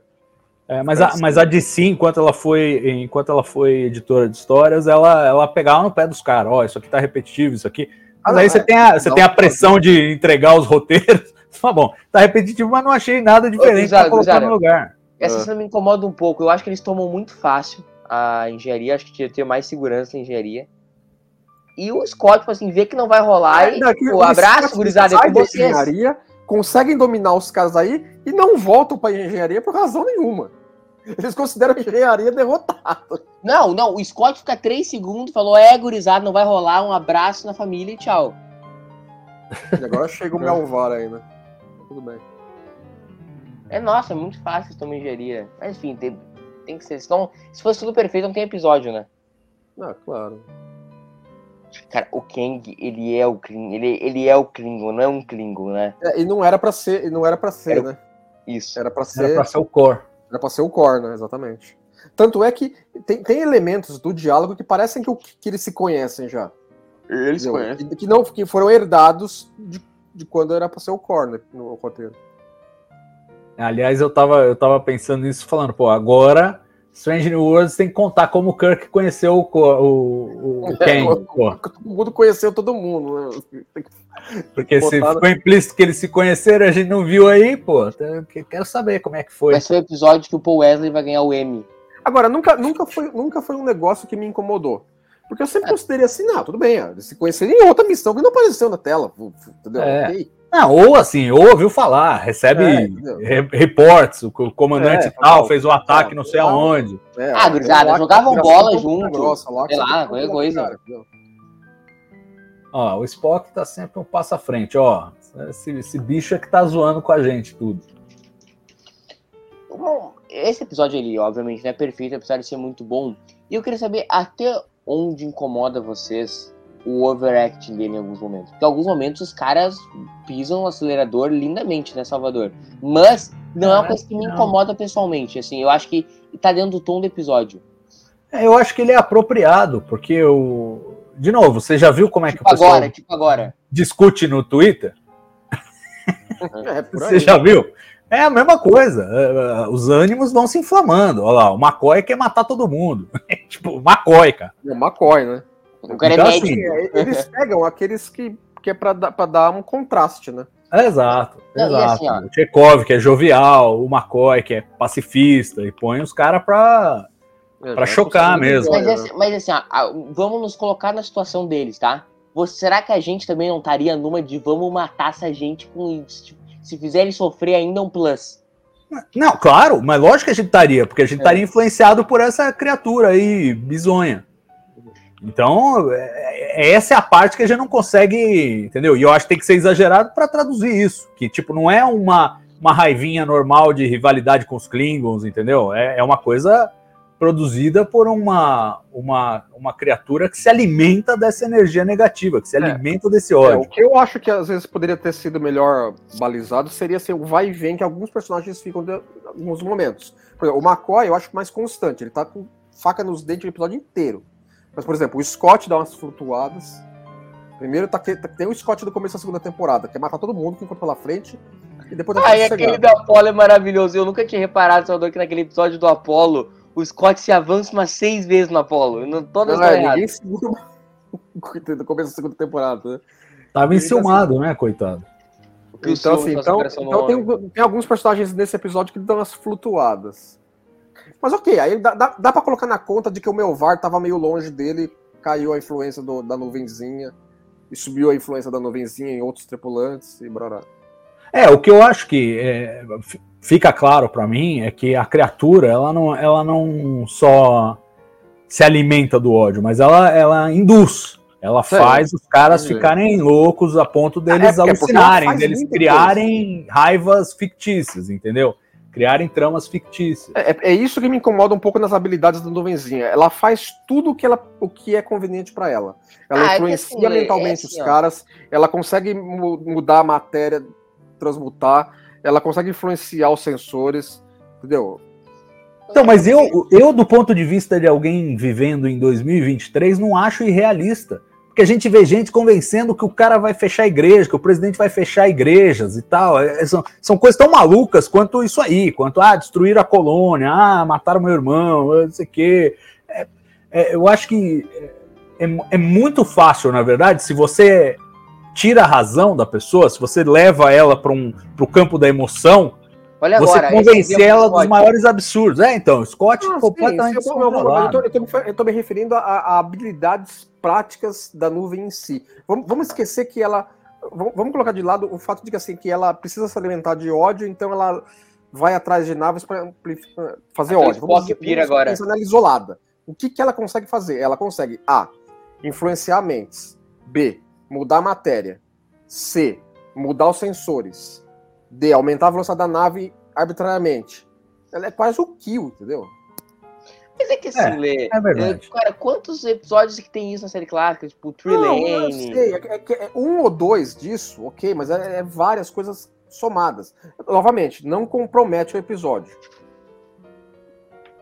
É, mas, a, mas a DC, enquanto ela foi, enquanto ela foi editora de histórias, ela, ela pegava no pé dos caras, ó, oh, isso aqui tá repetitivo, isso aqui. Mas ah, aí você é, tem a, você tem a pressão de entregar os roteiros. Tá bom, tá repetitivo, mas não achei nada diferente para colocar no lugar. Essa cena me incomoda um pouco. Eu acho que eles tomam muito fácil a engenharia, acho que tinha que ter mais segurança na engenharia. E o Scott, tipo assim, vê que não vai rolar é, e tipo, o abraço, gurizada, é com vocês. Engenharia, conseguem dominar os caras aí e não voltam para engenharia por razão nenhuma. Eles consideram a engenharia derrotada. Não, não, o Scott fica três segundos, falou, é, gurizada, não vai rolar, um abraço na família e tchau. E agora chega o Melvar ainda. Tudo bem. É, nossa, é muito fácil tomar engenharia. Mas enfim, tem, tem que ser. Senão, se fosse tudo perfeito, não tem episódio, né? Ah, claro. Cara, o Kang, ele é o Klingon, ele, ele é o Klingon, não é um Klingon, né? É, e não era para ser, não era para ser, era, né? Isso. Era para ser, era pra ser o core. Era para ser o core, né? Exatamente. Tanto é que tem, tem elementos do diálogo que parecem que, que eles se conhecem já. Eles conhecem. Que, que, não, que foram herdados de, de quando era para ser o core né, no roteiro. Aliás, eu tava, eu tava pensando nisso, falando, pô, agora Strange New Worlds tem que contar como o Kirk conheceu o, o, o Ken. É, todo mundo conheceu todo mundo, né? Porque se ficou implícito que eles se conheceram, a gente não viu aí, pô. Então, quero saber como é que foi. Vai ser o episódio que o Paul Wesley vai ganhar o M. Agora, nunca, nunca, foi, nunca foi um negócio que me incomodou. Porque eu sempre é. considerei assim, não, tudo bem, eles se conheceram em outra missão que não apareceu na tela. Entendeu? É. Okay. Não, ou assim, ou ouviu falar, recebe é, reportes, o comandante é, tal fez o um ataque não sei aonde. É, ah, gurizada, jogavam bola junto, grossa, lá, sei lá, qualquer coisa. Cara, ó, o Spock tá sempre um passo à frente, ó. Esse, esse bicho é que tá zoando com a gente tudo. Bom, esse episódio ali, obviamente, não é perfeito, apesar de ser muito bom. E eu queria saber até onde incomoda vocês o overacting dele em alguns momentos. Porque em alguns momentos os caras pisam o acelerador lindamente, né, Salvador? Mas não é uma coisa que me incomoda pessoalmente. Assim, eu acho que tá dentro do tom do episódio. É, eu acho que ele é apropriado, porque o. De novo, você já viu como é tipo que o pessoal agora, tipo agora. discute no Twitter? É, você já viu? É a mesma coisa. É, é, os ânimos vão se inflamando. Olha lá, o McCoy quer matar todo mundo. tipo, o McCoy, cara. É o McCoy, né? O cara é então, é médico. Assim, eles pegam aqueles que, que é pra, pra dar um contraste, né? É, exato, Não, exato. Assim, o Chekhov, que é jovial, o McCoy, que é pacifista, e põe os caras pra, é, pra chocar mesmo. Mas, assim, mas assim, ó, vamos nos colocar na situação deles, tá? Você, será que a gente também não estaria numa de vamos matar essa gente com. Se, se fizer ele sofrer ainda um plus? Não, claro, mas lógico que a gente estaria, porque a gente estaria é. influenciado por essa criatura aí, bizonha. Então, é, é, essa é a parte que a gente não consegue, entendeu? E eu acho que tem que ser exagerado para traduzir isso. Que, tipo, não é uma, uma raivinha normal de rivalidade com os Klingons, entendeu? É, é uma coisa produzida por uma, uma, uma criatura que se alimenta dessa energia negativa, que se é. alimenta desse ódio. É, o que eu acho que às vezes poderia ter sido melhor balizado seria assim, o vai e vem que alguns personagens ficam em alguns momentos. Por exemplo, o McCoy eu acho mais constante, ele tá com faca nos dentes o episódio inteiro. Mas, por exemplo, o Scott dá umas flutuadas. Primeiro tá, tá, tem o Scott do começo da segunda temporada, quer matar todo mundo que encontra pela frente. E depois ah, e aquele do Apollo é maravilhoso. Eu nunca tinha reparado, Salvador, que naquele episódio do Apollo, o Scott se avança umas seis vezes no Apollo. Não, todas não, é, ninguém segura no começo da segunda temporada. Né? Tava enciumado, assim, né, coitado? Então, assim, então, então tem, tem, alguns personagens nesse episódio que dão umas flutuadas. Mas ok, aí dá, dá, dá pra colocar na conta de que o meu VAR tava meio longe dele, caiu a influência do, da nuvenzinha, e subiu a influência da nuvenzinha em outros tripulantes e brará. É, o que eu acho que é, fica claro para mim é que a criatura, ela não, ela não só se alimenta do ódio, mas ela, ela induz. Ela faz os caras ficarem loucos a ponto deles é, é alucinarem, deles criarem coisa. raivas fictícias, entendeu? Criarem tramas fictícias. É, é, isso que me incomoda um pouco nas habilidades da nuvenzinha. Ela faz tudo o que, ela, o que é conveniente para ela. Ela ah, é influencia assim, é mentalmente assim, os caras, ela consegue mudar a matéria, transmutar, ela consegue influenciar os sensores, entendeu? Então, mas eu, eu, do ponto de vista de alguém vivendo em 2023, não acho irrealista. Porque a gente vê gente convencendo que o cara vai fechar a igreja, que o presidente vai fechar igrejas e tal. É, são, são coisas tão malucas quanto isso aí, quanto ah, destruir a colônia, ah, mataram meu irmão, não sei o quê. É, é, eu acho que é, é muito fácil, na verdade, se você tira a razão da pessoa, se você leva ela para um, o campo da emoção, Olha você agora, convencer ela dos maiores absurdos. É, então, Scott ah, completamente sim, eu, eu, estou me referindo a, a, habilidades práticas da nuvem em si. Vamos, vamos esquecer que ela. Vamos, vamos colocar de lado o fato de que, assim, que ela precisa se alimentar de ódio, então ela vai atrás de naves para fazer Aquele ódio. Vamos, vamos agora. ela isolada. O que, que ela consegue fazer? Ela consegue A. Influenciar mentes. B. Mudar a matéria. C. Mudar os sensores. D, aumentar a velocidade da nave arbitrariamente. Ela é quase o kill, entendeu? Mas é que assim, é, Lê, é verdade. É, cara, quantos episódios que tem isso na série clássica? Tipo, Tree Lane? sei, é, é, é, um ou dois disso, ok, mas é, é, várias coisas somadas. Novamente, não compromete o episódio.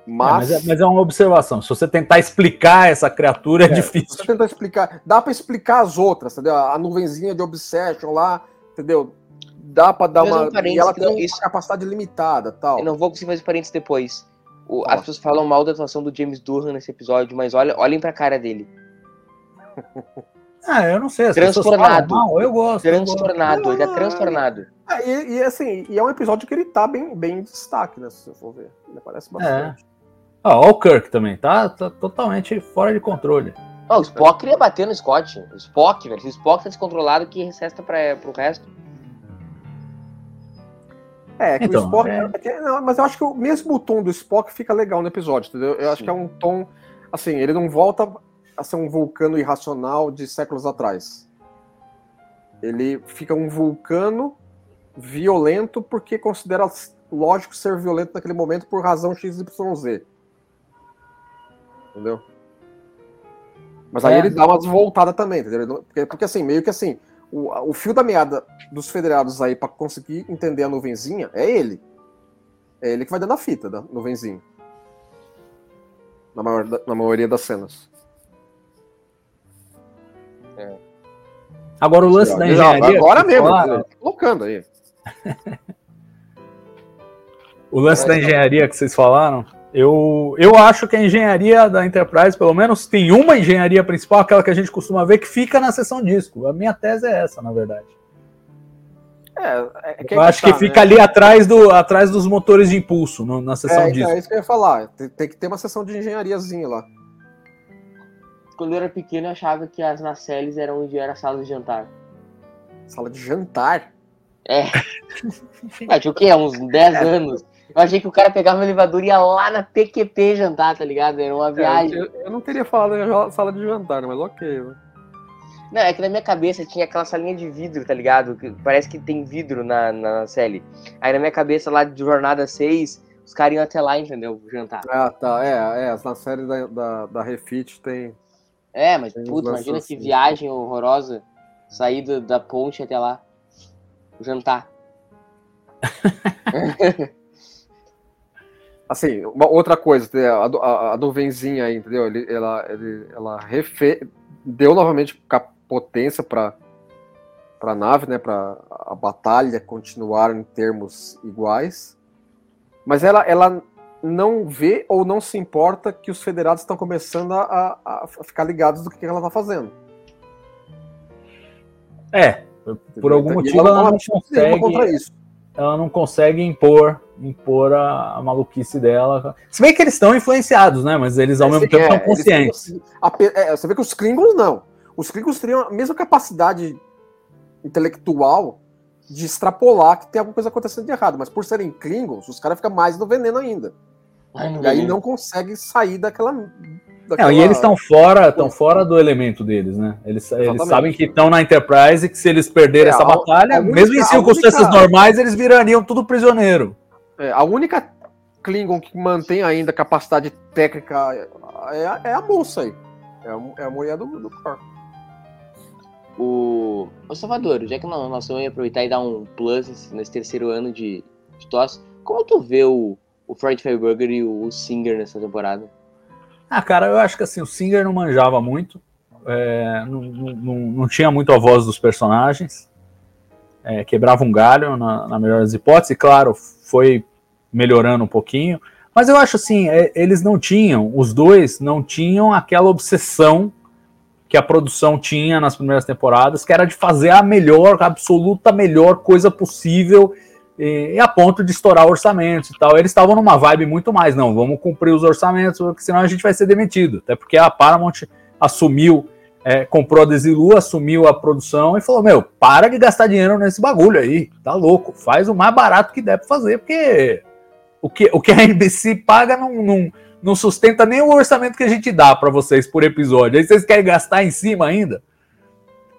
Mas... mas, mas, é, uma observação. Se você tentar explicar essa criatura, é, difícil. Se você tentar explicar, dá para explicar as outras, entendeu? A nuvenzinha de Obsession lá, entendeu? Dá para dar uma. Um e ela tem não, isso... capacidade limitada tal. Eu não vou conseguir fazer parênteses depois. O, as pessoas falam mal da atuação do James Durham nesse episódio, mas olha, olhem pra cara dele. Ah, eu não sei. As transtornado. Mal, eu gosto. Transtornado, eu gosto. ele é transtornado. Ah, e, e, assim, e é um episódio que ele tá bem, bem em destaque, né? Se você for ver. Ele aparece bastante. É. Ah, ó, o Kirk também, tá, tá totalmente fora de controle. O Spock queria bater no Scott. O Spock, velho. Se o Spock tá descontrolado, que recesta pra, pro resto. É, que então, o Spock. É... é não, mas eu acho que o mesmo tom do Spock fica legal no episódio, entendeu? Eu Sim. acho que é um tom. Assim, ele não volta a ser um vulcano irracional de séculos atrás. Ele fica um vulcano violento porque considera lógico ser violento naquele momento por razão XYZ. Entendeu? Mas aí é. ele dá umas voltadas também, entendeu? Porque, porque assim, meio que assim, o, o fio da meada dos federados aí para conseguir entender a nuvenzinha é ele. É ele que vai dando a fita da nuvenzinha. Na, maior, na maioria das cenas. É. Agora o lance da engenharia. Agora mesmo, falar... colocando aí. o lance da engenharia que vocês falaram eu, eu acho que a engenharia da Enterprise, pelo menos, tem uma engenharia principal, aquela que a gente costuma ver, que fica na seção disco. A minha tese é essa, na verdade. É, é, é eu acho que, tá, que fica né? ali atrás, do, atrás dos motores de impulso, no, na seção é, disco. É isso que eu ia falar. Tem, tem, que ter uma seção de engenhariazinha lá. Quando eu era pequeno, eu achava que as nacelles eram onde era a sala de jantar. Sala de jantar? É. Mas o que? Uns 10 anos. Eu achei que o cara pegava o elevador e ia lá na PQP jantar, tá ligado? Era uma é, viagem. É, eu, eu, não teria falado na sala de jantar, mas ok. Né? Não, é que na minha cabeça tinha aquela salinha de vidro, tá ligado? Que parece que tem vidro na, na série. Aí na minha cabeça lá de Jornada 6, os caras iam até lá, entendeu? Jantar. Ah, tá. É, é. Na série da, da, da Refit tem. É, mas puta, imagina assim. que viagem horrorosa. Sair do, da ponte até lá. Jantar. Assim, uma outra coisa, a, a, a nuvenzinha aí, entendeu? Ele, ela, ele, ela refe... deu novamente potência para para a nave, né, para a batalha continuar em termos iguais. Mas ela, ela não vê ou não se importa que os federados estão começando a, a, ficar ligados do que ela está fazendo. É, por algum motivo ela, ela não consegue. Contra isso ela não consegue impor impor a, a maluquice dela. Se bem que eles estão influenciados, né? Mas eles ao é, mesmo tempo é, estão conscientes. a, é, você vê que os Klingons não. Os Klingons teriam a mesma capacidade intelectual de extrapolar que tem alguma coisa acontecendo de errado, mas por serem Klingons, os caras ficam mais no veneno ainda. Ai, e aí não consegue sair daquela Daquela... Não, e eles estão fora, estão fora do elemento deles, né? Eles, eles sabem que estão na Enterprise e que se eles perderem é, essa a, batalha, a única, mesmo em circunstâncias única... normais, eles virariam tudo prisioneiro. É, a única Klingon que mantém ainda capacidade técnica é, a, é a moça aí. É a, é a mulher do, do Cor. O, o Salvador, já que nós, nós vamos aproveitar e dar um plus nesse, terceiro ano de, de tosse, como tu vê o, o Frank Freiburger e o Singer nessa temporada? Ah, cara, eu acho que assim, o Singer não manjava muito, é, não, não, não, tinha muito a voz dos personagens, é, quebrava um galho na, na melhor das hipóteses, e claro, foi melhorando um pouquinho, mas eu acho assim, é, eles não tinham, os dois não tinham aquela obsessão que a produção tinha nas primeiras temporadas, que era de fazer a melhor, a absoluta melhor coisa possível e, a ponto de estourar orçamentos e tal. Eles estavam numa vibe muito mais, não, vamos cumprir os orçamentos, porque senão a gente vai ser demitido. Até porque a Paramount assumiu, é, comprou a Desilu, assumiu a produção e falou: Meu, para de gastar dinheiro nesse bagulho aí, tá louco, faz o mais barato que der pra fazer, porque o que, o que a NBC paga não, não, não sustenta nem o orçamento que a gente dá para vocês por episódio. Aí vocês querem gastar em cima ainda?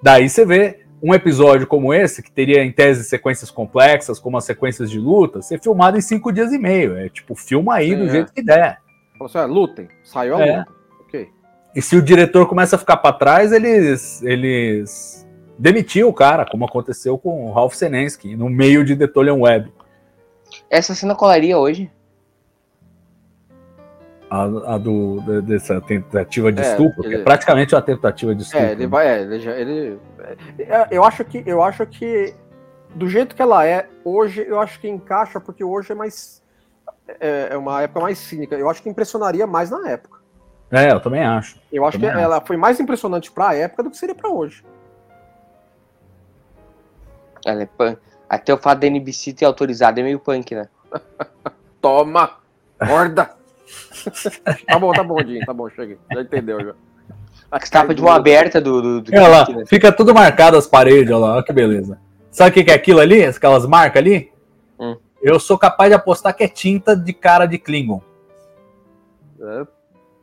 Daí você vê um episódio como esse, que teria em tese sequências complexas, como as sequências de luta, ser filmado em cinco dias e meio. É tipo, filma aí Sim, do é. jeito que der. Falou assim, ah, lutem, saiu a é. luta. Ok. E se o diretor começa a ficar para trás, eles, eles demitiu o cara, como aconteceu com o Ralph Senensky, no meio de The Web. Essa cena colaria hoje? A, a do, dessa tentativa de é, estupro, ele, que é praticamente uma tentativa de estupro. É, ele vai, é, ele, já, ele é, eu acho que eu acho que do jeito que ela é hoje, eu acho que encaixa porque hoje é mais é, é uma época mais cínica. Eu acho que impressionaria mais na época. É, eu também acho. Eu acho também que acho. ela foi mais impressionante para a época do que seria para hoje. Ela é punk. Até o fato da NBC ter autorizado é meio punk, né? Toma! Horda! tá bom, tá bom, Dinho, tá bom, cheguei. Já entendeu já. A capa de mão aberta do. do, do olha lá, né? fica tudo marcado as paredes, olha lá, olha que beleza. Sabe o que, que é aquilo ali? Aquelas marcas ali? Hum. Eu sou capaz de apostar que é tinta de cara de Klingon. É,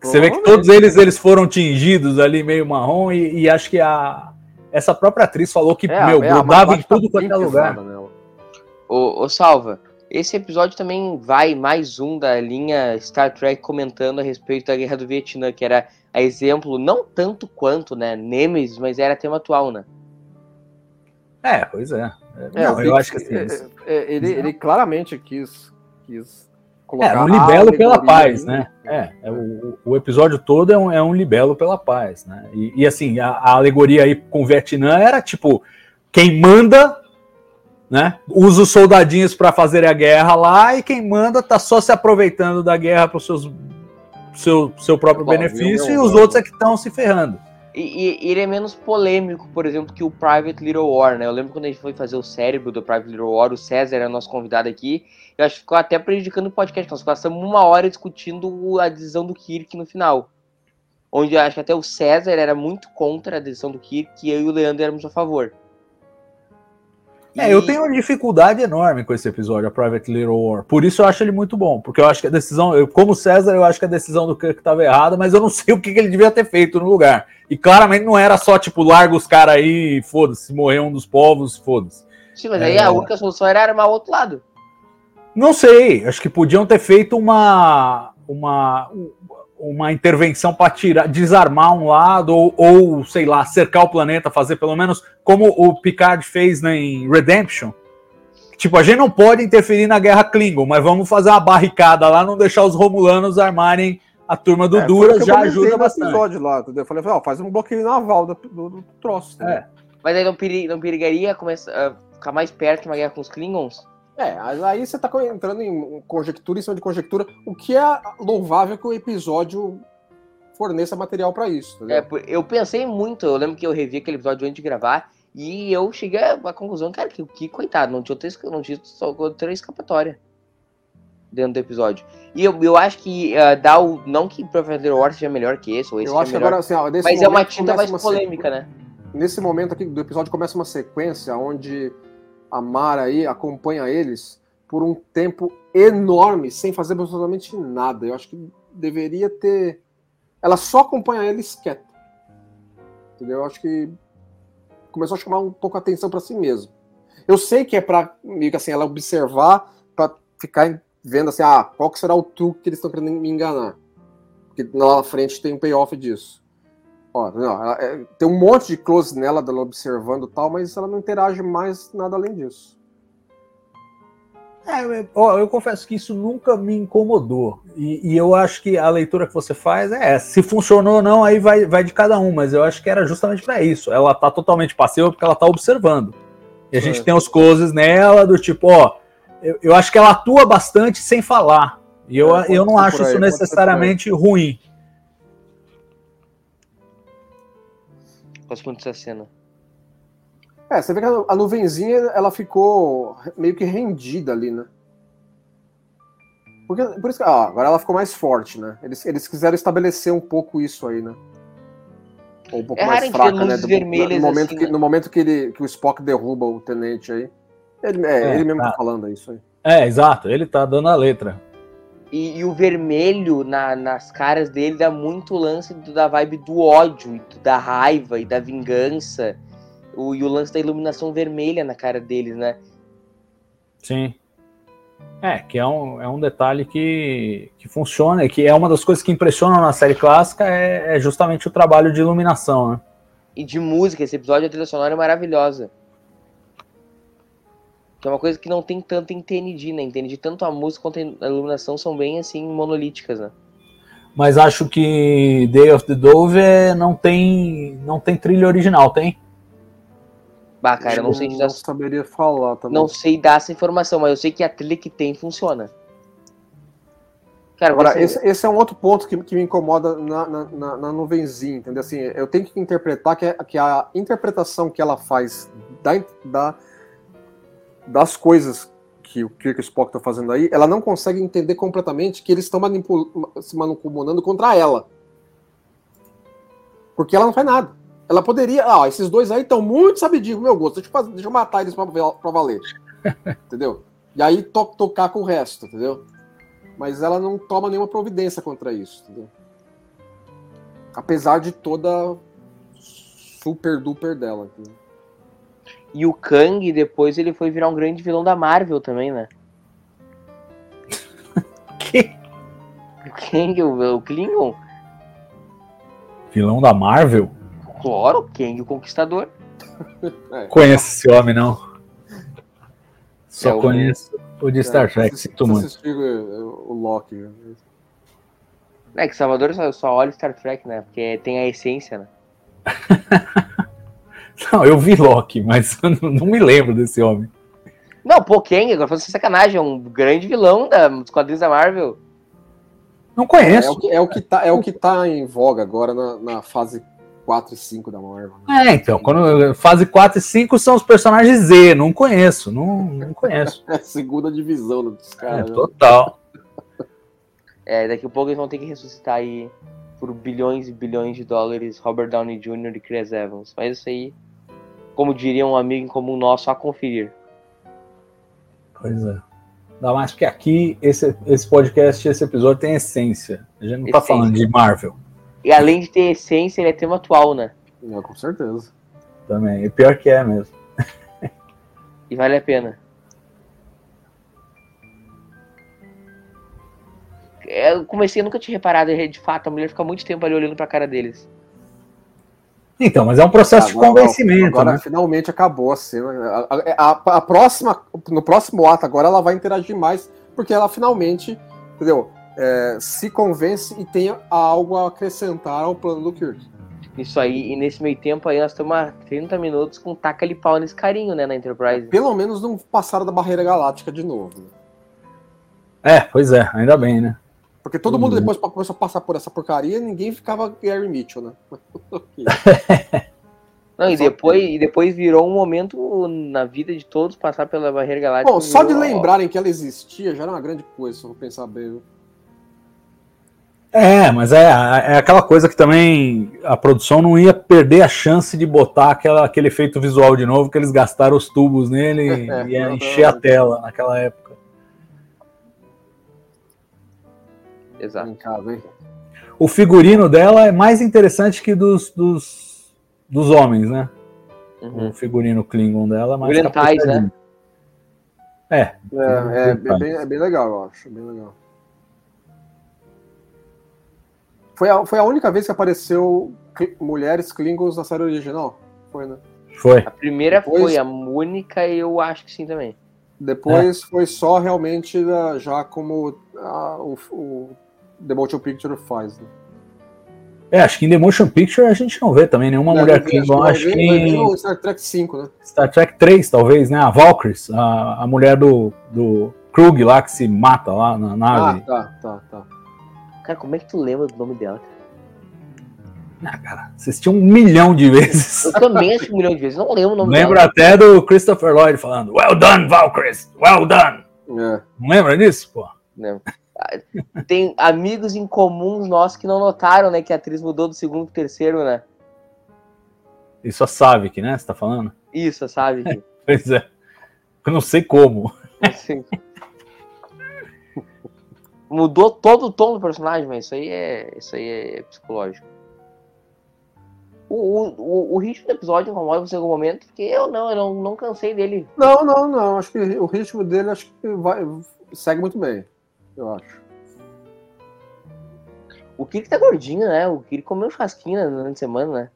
Você vê que todos eles, eles foram tingidos ali meio marrom e, e acho que a, essa própria atriz falou que, é, meu, é, grudava em tudo quanto é lugar. Ô, ô, Salva, esse episódio também vai mais um da linha Star Trek comentando a respeito da Guerra do Vietnã, que era a exemplo, não tanto quanto, né, Nemesis, mas era tema atual, né? É, pois é. é não, eu acho que assim, é, é, ele, ele claramente quis, quis colocar. É, um libelo pela paz, né? É, é o, o, episódio todo é um, é um libelo pela paz, né? E, e assim, a, a, alegoria aí com o Vietnã era tipo: quem manda, né? Usa os soldadinhos para fazer a guerra lá, e quem manda tá só se aproveitando da guerra para seus seu, seu próprio Bom, benefício e os outros é que estão se ferrando. E, e, ele é menos polêmico, por exemplo, que o Private Little War, né? Eu lembro quando a gente foi fazer o cérebro do Private Little War, o César era nosso convidado aqui, eu acho que ficou até prejudicando o podcast. Nós passamos uma hora discutindo a decisão do Kirk no final. Onde eu acho que até o César era muito contra a decisão do Kirk e eu e o Leandro éramos a favor. É, eu tenho uma dificuldade enorme com esse episódio, a Private Little War. Por isso eu acho ele muito bom. Porque eu acho que a decisão, eu, como César, eu acho que a decisão do Kirk estava errada, mas eu não sei o que, que, ele devia ter feito no lugar. E claramente não era só, tipo, larga os caras aí, foda-se, morrer um dos povos, foda-se. Sim, mas aí é, a única solução era armar o outro lado. Não sei, acho que podiam ter feito uma. uma uma intervenção para tirar, desarmar um lado ou, ou, sei lá, cercar o planeta, fazer pelo menos como o Picard fez né, em Redemption. Tipo, a gente não pode interferir na guerra Klingon, mas vamos fazer uma barricada lá, não deixar os Romulanos armarem a turma do é, Dura, já ajuda bastante. episódio lá, entendeu? Eu falei, ó, faz um bloqueio naval do, do, do troço. É. Mas aí não, perigaria, não perigaria começar, uh, ficar mais perto de uma guerra com os Klingons? É, aí você tá entrando em conjectura em cima de conjectura, o que é louvável que o episódio forneça material para isso. É, eu pensei muito, eu lembro que eu revi aquele episódio antes de gravar, e eu cheguei à conclusão, cara, que, que coitado, não tinha, outra, não tinha só outra escapatória dentro do episódio. E eu, eu acho que uh, dá o. Não que Professor War seja melhor que esse, ou esse eu acho melhor, agora, assim, ó, mas é uma tinta mais polêmica, né? Nesse momento aqui do episódio começa uma sequência onde a Mara aí acompanha eles por um tempo enorme, sem fazer absolutamente nada. Eu acho que deveria ter. Ela só acompanha eles quieta. Entendeu? Eu acho que começou a chamar um pouco a atenção para si mesmo. Eu sei que é para assim, ela observar, para ficar vendo assim, ah, qual será o truque que eles estão querendo me enganar. Porque lá na frente tem um payoff disso. Ó, não, ela, é, tem um monte de close nela, dela observando tal, mas ela não interage mais nada além disso. É, ó, eu confesso que isso nunca me incomodou. E, e, eu acho que a leitura que você faz é essa. Se funcionou ou não, aí vai, vai de cada um. Mas eu acho que era justamente para isso. Ela tá totalmente passiva porque ela tá observando. E a gente é. tem os closes nela do tipo, ó. Eu, eu, acho que ela atua bastante sem falar. E eu, é, eu não acho isso necessariamente ruim. Gosto muito dessa cena. É, você vê que a nuvenzinha ela ficou meio que rendida ali, né? Porque, por isso que, ah, agora ela ficou mais forte, né? Eles, eles quiseram estabelecer um pouco isso aí, né? Ou um pouco é mais fraca, né? Do, no, momento, assim, que, né? no momento que, ele, que o Spock derruba o tenente aí. Ele, é, é ele mesmo tá. tá falando isso aí. É, exato, ele tá dando a letra. E, e o vermelho na, nas caras dele dá muito lance do, da vibe do ódio, da raiva e da vingança o, e o lance da iluminação vermelha na cara deles, né? Sim. É, que é um, é um detalhe que, que funciona e que é uma das coisas que impressionam na série clássica é, é, justamente o trabalho de iluminação, né? E de música, esse episódio a trilha sonora é maravilhosa. Que é uma coisa que não tem tanto em TND, né? Em TND, tanto a música quanto a iluminação são bem, assim, monolíticas, né? Mas acho que Day of the Dove não tem, não tem trilha original, tem? Bah, cara, eu não sei dar. Não saberia falar também. Não sei dar essa informação, mas eu sei que a trilha que tem funciona. Cara, Agora, você... esse, esse, é um outro ponto que, que me incomoda na, na, na, na, nuvenzinha, entendeu? Assim, eu tenho que interpretar que, que a interpretação que ela faz da, da, das coisas que o Kirk e o Spock estão fazendo aí, ela não consegue entender completamente que eles estão se manipulando contra ela. Porque ela não faz nada. Ela poderia. Ah, esses dois aí estão muito sabidinhos meu gosto. Deixa eu, fazer, deixa eu matar eles pra valer. entendeu? E aí to, tocar com o resto, entendeu? Mas ela não toma nenhuma providência contra isso, entendeu? Apesar de toda super duper dela. Entendeu? E o Kang, depois, ele foi virar um grande vilão da Marvel também, né? que? O Kang, o, o Klingon? Vilão da Marvel? Claro, Kang o Conquistador. Conheço esse homem, não. Só é, conheço o, de Star Trek, é, sinto muito. o Loki. É que Salvador só, só olha Star Trek, né? Porque tem a essência, né? não, eu vi Loki, mas eu não, não me lembro desse homem. Não, pô, Kang, agora foi sacanagem, é um grande vilão da, dos quadrinhos da Marvel. Não conheço. É, é, o, que, é, o, que tá, é o que tá em voga agora na, na fase 4 e 5 da Marvel. Né? É, então, quando fase 4 e 5 são os personagens Z, não conheço, não, não conheço. é a segunda divisão dos caras. É, total. É, daqui a pouco eles vão ter que ressuscitar aí por bilhões e bilhões de dólares Robert Downey Jr. e Chris Evans. Mas isso aí, como diria um amigo em comum nosso, a conferir. Pois é. Ainda mais que aqui, esse, esse podcast, esse episódio tem essência. A gente não tá essência. tá falando de Marvel. E além de ter essência, ele é tema atual, né? É, com certeza. Também. E pior que é mesmo. e vale a pena. É, eu comecei, eu nunca tinha reparado, de fato, a mulher fica muito tempo ali olhando pra cara deles. Então, mas é um processo agora, de convencimento. Agora né? finalmente acabou a cena. A, a, a, próxima, no próximo ato, agora ela vai interagir mais, porque ela finalmente, entendeu? é, se convence e tenha algo a acrescentar ao plano do Kirk. Isso aí, e nesse meio tempo aí nós estamos há 30 minutos com taca de pau nesse carinho, né, na Enterprise. Pelo menos não passaram da barreira galáctica de novo. Né? É, pois é, ainda bem, né? Porque todo uhum. mundo depois começou a passar por essa porcaria ninguém ficava Gary Mitchell, né? Não, e depois, e depois virou um momento na vida de todos passar pela barreira galáctica. Bom, só de lembrarem que ela existia já era uma grande coisa, se eu pensar bem. É, mas é, é aquela coisa que também a produção não ia perder a chance de botar aquela, aquele efeito visual de novo, que eles gastaram os tubos nele e ia encher a tela naquela época. Exato. O figurino dela é mais interessante que dos, dos, dos homens, né? Uhum. O figurino Klingon dela é mais Orientais, né? É. É, é, é, bem, é bem legal, eu acho. Bem legal. Foi a, foi a única vez que apareceu mulheres Klingons na série original? Foi, né? Foi. A primeira Depois... foi a única e eu acho que sim também. Depois é. foi só realmente uh, já como uh, o, o The Motion Picture faz. Né? É, acho que em The Motion Picture a gente não vê também nenhuma não, mulher Klingon. Acho, acho que no Star Trek 5, né? Star Trek 3, talvez, né? A Valkyries, a, a mulher do, do Krug lá que se mata lá na nave. Ah, tá, tá, tá. Cara, como é que tu lembra do nome dela? Ah, cara, assisti um milhão de vezes. Eu também assisti um milhão de vezes, não lembro o nome Lembro dela. até do Christopher Lloyd falando, well done, Valkyries, well done. É. Não lembra disso, pô? Não. Tem amigos em comuns nossos que não notaram, né, que a atriz mudou do segundo pro terceiro, né? Isso a Savik, né? Você tá falando? Isso, a Savik. pois é. Eu não sei como. Assim. Mudou todo o tom do personagem, mas isso aí é, isso aí é psicológico. O, o, o ritmo do episódio incomoda você em algum momento, porque eu não, eu não, não cansei dele. Não, não, não. Acho que o ritmo dele acho que vai, segue muito bem eu acho. O Kirk tá gordinho, né? O Kirk comeu churrasquinho durante a semana, né?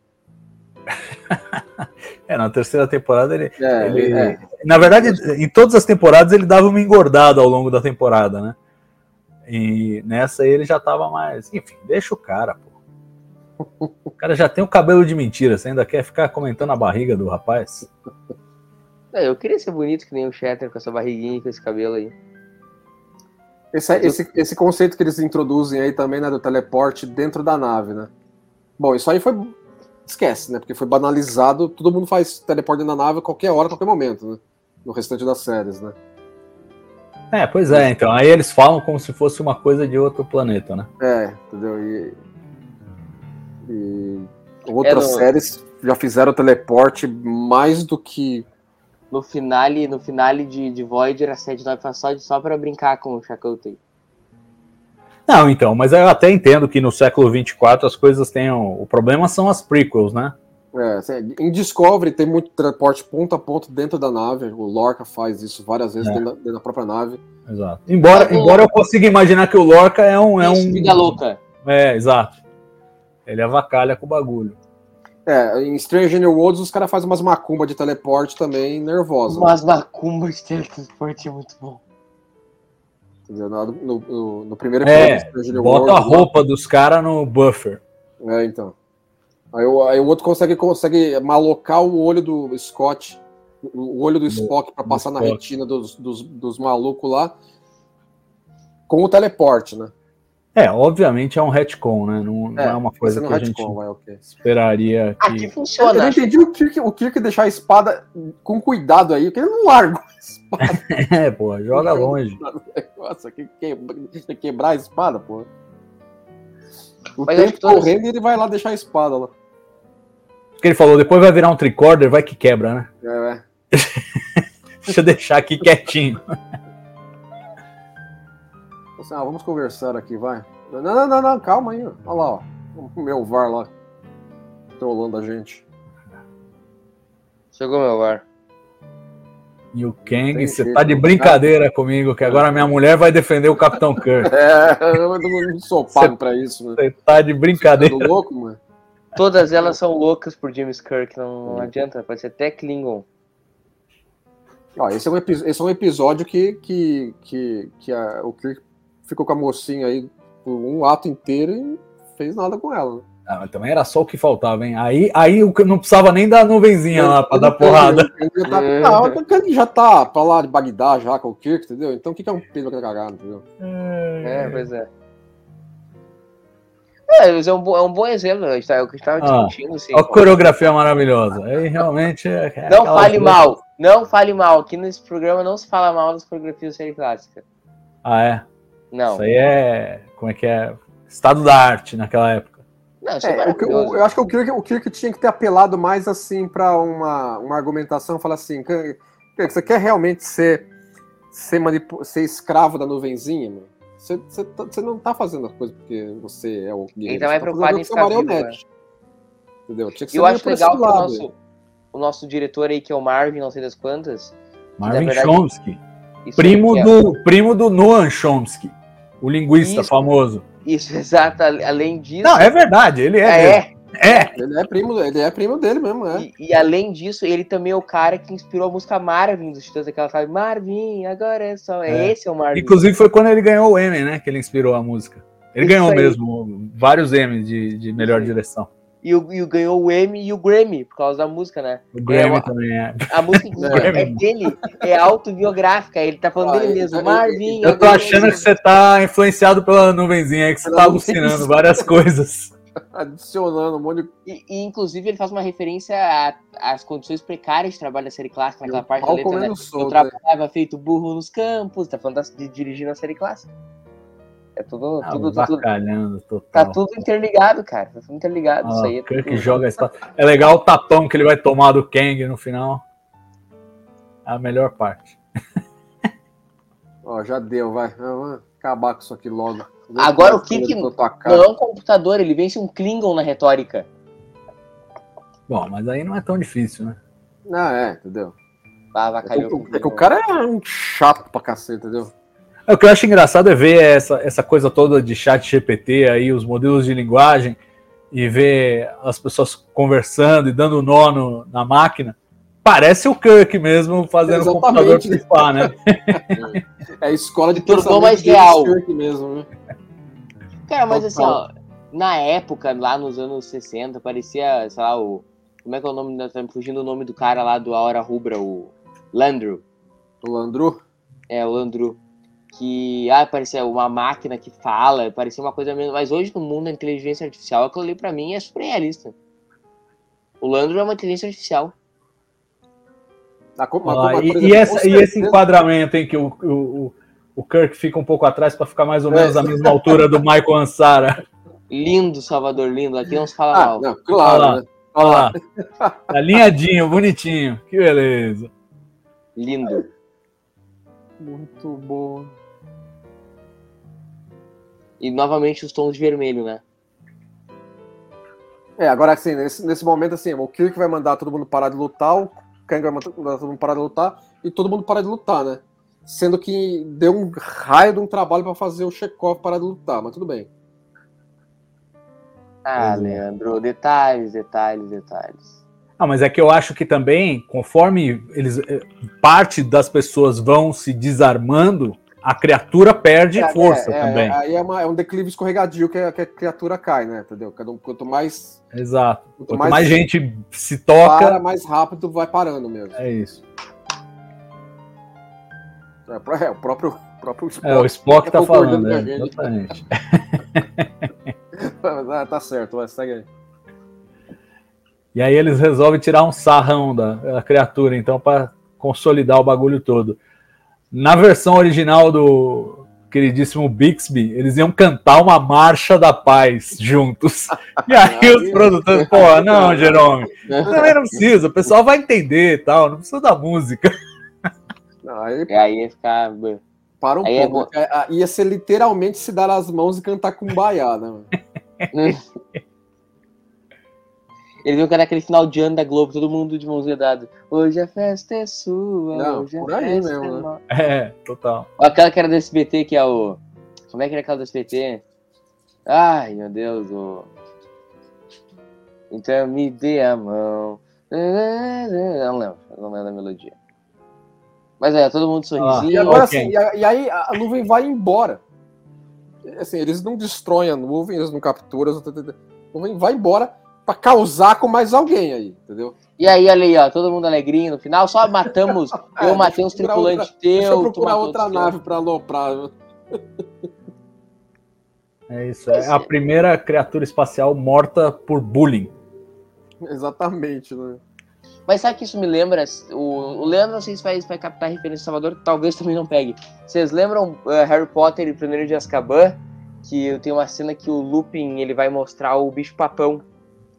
é, na terceira temporada ele. É, ele é. Na verdade, em todas as temporadas ele dava uma engordada ao longo da temporada, né? E nessa ele já tava mais. Enfim, deixa o cara, pô. O cara já tem o cabelo de mentira, você ainda quer ficar comentando a barriga do rapaz? É, eu queria ser bonito que nem o Shatter com essa barriguinha e com esse cabelo aí. Esse, esse, esse conceito que eles introduzem aí também, né, do teleporte dentro da nave, né? Bom, isso aí foi. Esquece, né? Porque foi banalizado, todo mundo faz teleporte dentro da nave a qualquer hora, a qualquer momento, né? No restante das séries, né? É, pois é, então. Aí eles falam como se fosse uma coisa de outro planeta, né? É, entendeu? E. e outras é séries já fizeram teleporte mais do que no finale, no finale de, de Voyager, a 79 faz só, só pra brincar com o Chakotay. Não, então, mas eu até entendo que no século 24 as coisas tenham. O problema são as prequels, né? É, assim, em Discovery tem muito transporte ponto a ponto dentro da nave. O Lorca faz isso várias vezes é. dentro, da, dentro, da, própria nave. Exato. Embora, é, embora eu consiga imaginar que o Lorca é um. É um vida louca. É, exato. Ele avacalha com o bagulho. É, em Strange New Worlds os caras fazem umas macumba de teleporte também nervosa. Umas né? macumbas de teleporte é muito bom. Entendeu? No, no, no primeiro é, New bota Worlds, a roupa lá. dos caras no buffer. É, então. Aí, aí, o outro consegue, consegue malocar o olho do Scott, o olho do Spock para passar na retina dos, dos, dos malucos lá com o teleporte, né? É, obviamente é um retcon, né? Não é, não é uma coisa que a gente vai, okay. esperaria que... Aqui funciona. Eu não entendi o Kirk, o Kirk deixar a espada com cuidado aí, porque ele não larga a espada. é, pô, joga longe. Nossa, que, que, quebrar a espada, pô. O Mas tempo correndo e ele vai lá deixar a espada lá. que ele falou, depois vai virar um tricorder, vai que quebra, né? É, é. Deixa eu deixar aqui quietinho. Assim, ah, vamos conversar aqui, vai. Não, não, não, não, calma aí. Olha lá, ó. O meu VAR lá. Trolando a gente. Chegou meu VAR. E o Kang, você tá de brincadeira comigo, que agora minha mulher vai defender o Capitão Kirk. É, eu não sou pago pra isso, né? Você tá de brincadeira. Tá louco, mano? Todas elas são loucas por James Kirk, não, não adianta, pode ser até Klingon. Ó, esse, é um, esse é um episódio que, que, que, que a, o Kirk ficou com a mocinha aí por um ato inteiro e fez nada com ela. Né? Ah, também era só o que faltava, hein? Aí, aí não precisava nem da nuvenzinha lá pra dar porrada. Ele, ele tá, é. Não, ele já tá pra lá de Bagdá já com o Kirk, entendeu? Então o que, que é um pelo que cagado, entendeu? É, pois é. É, mas é um, bom, é um bom exemplo, é o que estava ah, discutindo. Assim, a coreografia maravilhosa. Aí realmente. É, é não fale coisa... mal, não fale mal. Aqui nesse programa não se fala mal das coreografias da série clássica. Ah, é? Não. Isso aí é. Como é que é? Estado da arte naquela época. Não, é, o, o, eu acho que o Kirk, o Kirk tinha que ter apelado mais assim para uma, uma argumentação, falar assim, você quer realmente ser ser, manipu ser escravo da nuvenzinha, mano? Você, você, tá, você, não tá fazendo as coisas porque você é o guerreiro. Então vai tá preocupado em ficar vivo, né? Entendeu? Tinha que ser eu acho legal que o nosso, o nosso diretor aí, que é o Marvin, não sei das quantas. Marvin verdade, Chomsky. Primo é do, primo do Noam Chomsky, o linguista isso, famoso. Isso, exato. Além disso. Não, é verdade, ele é. É, É! Ele é primo, ele é primo dele mesmo, é. E, e além disso, ele também é o cara que inspirou a música Marvin dos Titãs, aquela sabe, Marvin, agora é só. É, É. esse é o Marvin. Inclusive foi quando ele ganhou o Emmy, né? Que ele inspirou a música. Ele Isso ganhou aí. mesmo vários Emmys de, de melhor direção. E, o, e o ganhou o Emmy e o Grammy, por causa da música, né? O Grammy É, também é. A música inclusive, Grammy. é dele, é autobiográfica, ele tá falando Ah, dele ele- mesmo. ele- Marvin. Eu tô achando é que você tá influenciado pela nuvenzinha aí, que você tá alucinando várias coisas. Adicionando um monte de. E, e, inclusive ele faz uma referência às condições precárias de trabalho da série clássica, naquela parte da letra, né? comendo Eu solto, é. trabalhava feito burro nos campos, tá falando de dirigir na série clássica. É tudo, Ah, tudo, tudo, Bacalhando total. tá tudo interligado, cara. Tá tudo interligado. Ah, isso aí é Kirk tudo- joga a espada. É legal o tapão que ele vai tomar do Kang no final. É a melhor parte. Ó, já deu, vai. Vamos acabar com isso aqui logo. Agora o Kirk. Não é um computador, ele vence um Klingon na retórica. Bom, mas aí não é tão difícil, né? Ah, é, entendeu? Ah, É que, o- é que o cara é um chato pra cacete, entendeu? É, O que eu acho engraçado é ver essa, essa coisa toda de chat GPT aí, os modelos de linguagem, e ver as pessoas conversando e dando nó no- na máquina. Parece o Kirk mesmo fazendo o computador Exatamente. tripar, né? É a escola de pensamento mais real. Kirk mesmo, né? Cara, mas assim, ó, na época, lá nos anos 60, parecia, sei lá, o. Como é que é o nome? da- Tá me fugindo o nome do cara lá do A Hora Rubra, o Landru. O Landru. É, o Landru. Que, ah, parecia uma máquina que fala, parecia uma coisa mesmo. Mas hoje, no mundo da inteligência artificial, aquilo ali pra mim é super realista. O Landru é uma inteligência artificial. Ah, Ah, e, e essa- e esse enquadramento em que o, o, o- Kirk fica um pouco atrás para ficar mais ou menos à mesma altura do Michael Ansara. Lindo, Salvador, lindo. Aqui não se fala Ah, mal. não, claro, Olha lá. né? Olha lá. Alinhadinho, bonitinho. Que beleza. Lindo. Muito bom. E novamente os tons de vermelho, né? É, agora assim, nesse, nesse momento, assim, o Kirk vai mandar todo mundo parar de lutar, o Kang vai mandar todo mundo parar de lutar, e todo mundo parar de lutar, né? Sendo que deu um raio de um trabalho pra fazer o Chekhov parar de lutar, mas tudo bem. Ah, é. Leandro, detalhes, detalhes, detalhes. Ah, mas é que eu acho que também, conforme eles eh, parte das pessoas vão se desarmando, a criatura perde É, força é, é, também. Aí é, uma- é um declive escorregadio que a, que a criatura cai, né? Entendeu? Quanto mais Exato. quanto Quanto mais mais gente se para, toca, mais rápido vai parando mesmo. é isso. É, é, o próprio, próprio É, o Spock tá concordando falando, é, gente. exatamente. Ah, tá certo, vai, segue aí. E aí eles resolvem tirar um sarrão da, da criatura, então, para consolidar o bagulho todo. Na versão original do queridíssimo Bixby, eles iam cantar uma marcha da paz juntos. E aí os produtores, pô, não, Jerome, também não precisa, o pessoal vai entender e tal, não precisa da música. Não, aí E aí ia ficar. para um Aí é pouco. É, Ia ser literalmente se dar as mãos e cantar com baiá, né? Eles iam cantar aquele final de ano da Globo, todo mundo de mãozinha dada. Hoje a festa é sua. Não, hoje a por aí festa mesmo, é né? É, total. Aquela que era do SBT, que é o. Como é que era aquela do SBT? Ai, meu Deus, o. Então me dê a mão. Não lembro, não lembro da melodia. Mas é, todo mundo E sorrisinho. agora ok. assim, e, a- e aí a a nuvem vai embora. Assim, eles não destroem a nuvem, eles não capturam, a nuvem vai embora pra causar com mais alguém aí, entendeu? E aí, aí, ó, todo mundo alegrinho no final, só matamos. É, eu matei uns tripulantes outra- Deixa eu teu, procurar outra nave pra aloprar. viu? É isso. É a primeira criatura espacial morta por bullying. Exatamente, né? Mas sabe que isso me lembra? O, o Leandro, não sei se vai, vai captar a referência de Salvador, talvez também não pegue. Vocês lembram uh, Harry Potter e o Prisioneiro de Azkaban? Que tem uma cena que o Lupin ele vai mostrar o bicho papão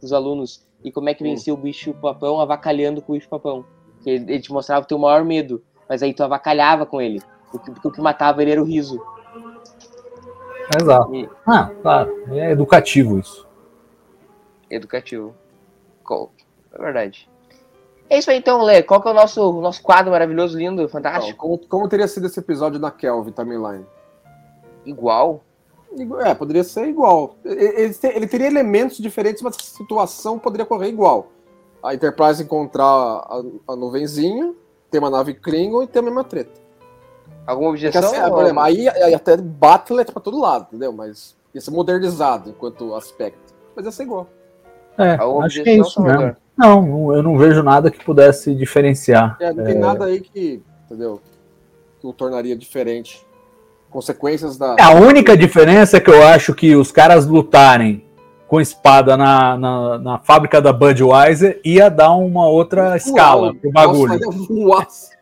pros alunos. E como é que Hum. vencia o bicho papão avacalhando com o bicho papão. Que ele, te mostrava o teu maior medo, mas aí tu avacalhava com ele. Porque, o que matava ele era o riso. Exato. E- Ah, claro. É educativo isso. educativo. É verdade. É isso aí então, Lê. Qual que é o nosso, o nosso quadro maravilhoso, lindo, Então, fantástico? como, como teria sido esse episódio na Kelvin Timeline? Igual? É, poderia ser igual. Ele, ele, teria elementos diferentes, mas a situação poderia correr igual. A Enterprise encontrar a, a nuvenzinha, ter uma nave Klingon e ter a mesma treta. Alguma objeção? Assim, ou... aí, aí, até Battle pra todo lado, entendeu? Mas ia ser modernizado enquanto aspecto. Mas ia ser igual. É, Alguma acho que é isso mesmo. Não, eu não vejo nada que pudesse diferenciar. É, não tem é... nada aí que, entendeu? Que o tornaria diferente consequências da. A única diferença é que eu acho que os caras lutarem com espada na, na, na fábrica da Budweiser ia dar uma outra Uau, escala pro bagulho. Nossa,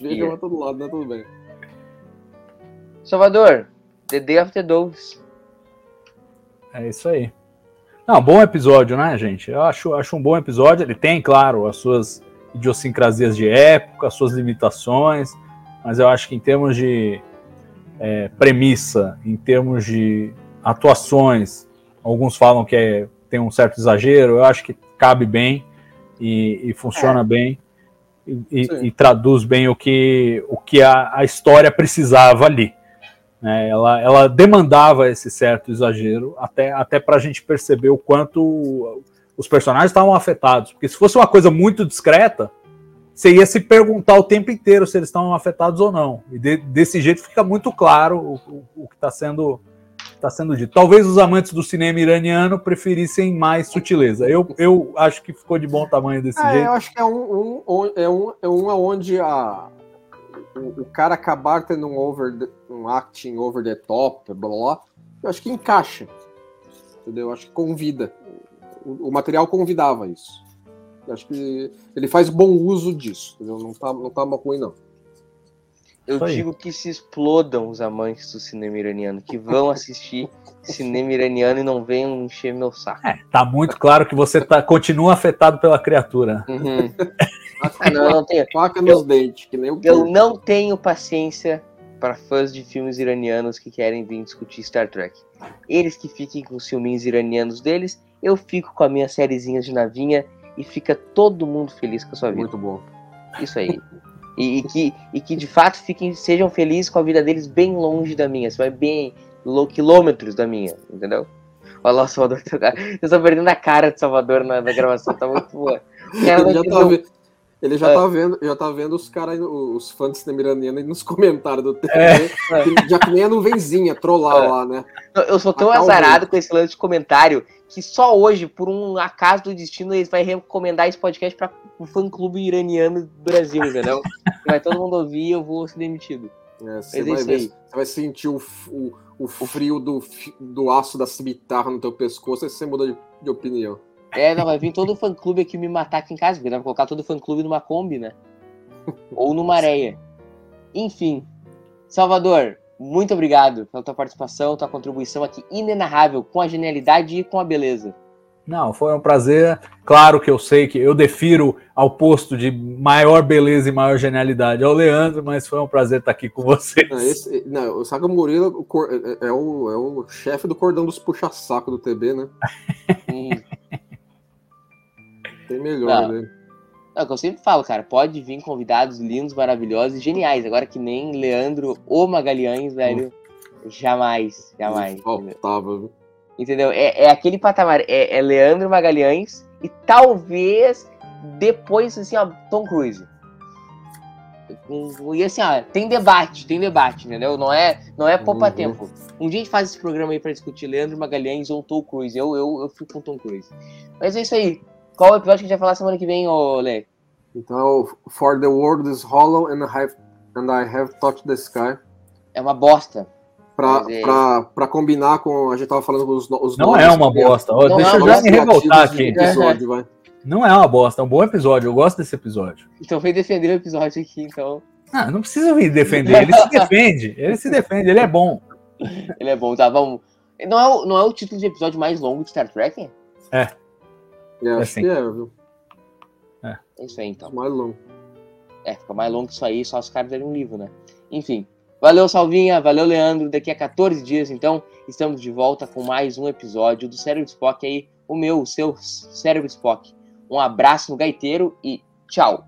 Veja pra todo lado, né? Tudo bem. Salvador, The Day of the Doves. É isso aí. Não, bom episódio, né, gente? Eu acho, acho um bom episódio. Ele tem, claro, as suas idiosincrasias de época, as suas limitações, mas eu acho que em termos de é, premissa, em termos de atuações, alguns falam que é, tem um certo exagero, eu acho que cabe bem e, e funciona é. bem e, e, traduz bem o que, o que a, a história precisava ali. Né? Ela, ela demandava esse certo exagero, até, até para a gente perceber o quanto os personagens estavam afetados. Porque se fosse uma coisa muito discreta, você ia se perguntar o tempo inteiro se eles estão afetados ou não. E de, desse jeito fica muito claro o, o, o que está sendo, tá sendo dito. Talvez os amantes do cinema iraniano preferissem mais sutileza. Eu, eu acho que ficou de bom tamanho desse é, jeito. Eu acho que é um, um, é um, é um onde a, o, o, cara acabar tendo um, over the, um acting over the top, blá, blá, eu acho que encaixa. Entendeu? Eu acho que convida. O, o material convidava isso. Acho que ele faz bom uso disso. Entendeu? Não tá, não tá ruim, não. Eu digo que se explodam os amantes do cinema iraniano, que vão assistir cinema iraniano e não venham encher meu saco. É, tá muito claro que você tá, continua afetado pela criatura. Uhum. não, não tenho. Faca nos dentes, que nem o Eu não tenho paciência para fãs de filmes iranianos que querem vir discutir Star Trek. Eles que fiquem com os filminhos iranianos deles, eu fico com a minha sériezinha de navinha e fica todo mundo feliz com a sua vida. Muito bom. Isso aí. E, e, que, e que de fato fiquem, sejam felizes com a vida deles bem longe da minha. Você vai bem quilômetros da minha, entendeu? Olha lá o Salvador. Eu estou perdendo a cara de Salvador na, na gravação, tá muito boa. Ele já, tá, ele já, é. tá vendo, já tá vendo os caras, os fãs de cinema iraniano nos comentários do TV, é. já que nem a nuvenzinha trollar é. lá, né? Eu sou tão azarado com esse lance de comentário que só hoje, por um acaso do destino, eles vai recomendar esse podcast para o fã clube iraniano do Brasil, entendeu? vai todo mundo ouvir e eu vou ser demitido. É, você, vai ver, você, vai sentir o, o, o frio do, do aço da cimitarra no teu pescoço e você muda de, de opinião. É, não, vai vir todo o fã clube aqui me matar aqui em casa, porque dá pra colocar todo o fã clube numa Kombi, né? Ou numa areia. Enfim. Salvador, muito obrigado pela tua participação, tua contribuição aqui inenarrável, com a genialidade e com a beleza. Não, foi um prazer. Claro que eu sei que eu defiro ao posto de maior beleza e maior genialidade ao Leandro, mas foi um prazer estar aqui com vocês. Não, esse, não o Saga Murilo é, é, o, é o chefe do cordão dos puxa-saco do TB, né? Tem melhor, né? É o que eu sempre falo, cara. Pode vir convidados lindos, maravilhosos e geniais. Agora que nem Leandro ou Magalhães, velho. Jamais, jamais. Faltava, Entendeu? É, é aquele patamar. É, é Leandro Magalhães e talvez depois, assim, ó, Tom Cruise. E assim, ó, tem debate, tem debate, entendeu? Não é, não é poupa uhum. tempo. Um dia a gente faz esse programa aí pra discutir Leandro Magalhães ou Tom Cruise. Eu, eu, eu fico com Tom Cruise. Mas é isso aí. Qual o episódio que a gente vai falar semana que vem, ô Lê? Então, For the World is Hollow and I Have, and I have Touched the Sky. É uma bosta. Pra, é... pra, pra combinar com. A gente tava falando com os, os Não é uma bosta. Não deixa é eu já me revoltar aqui. Episódio, vai. Não é uma bosta, é um bom episódio. Eu gosto desse episódio. Então vem defender o episódio aqui, então. Ah, não precisa vir defender. Ele se defende. Ele se defende, ele é bom. Ele é bom, tá? Vamos. Não é, o, não é o título de episódio mais longo de Star Trek? É. É, acho assim. que é, viu? É. é isso aí, então. Mais longo. É, fica mais longo que isso aí, só os caras derem um livro, né? Enfim. Valeu, Salvinha. Valeu, Leandro. Daqui a 14 dias, então, estamos de volta com mais um episódio do Cérebro Spock aí. O meu, o seu Cérebro Spock. Um abraço no gaiteiro e tchau.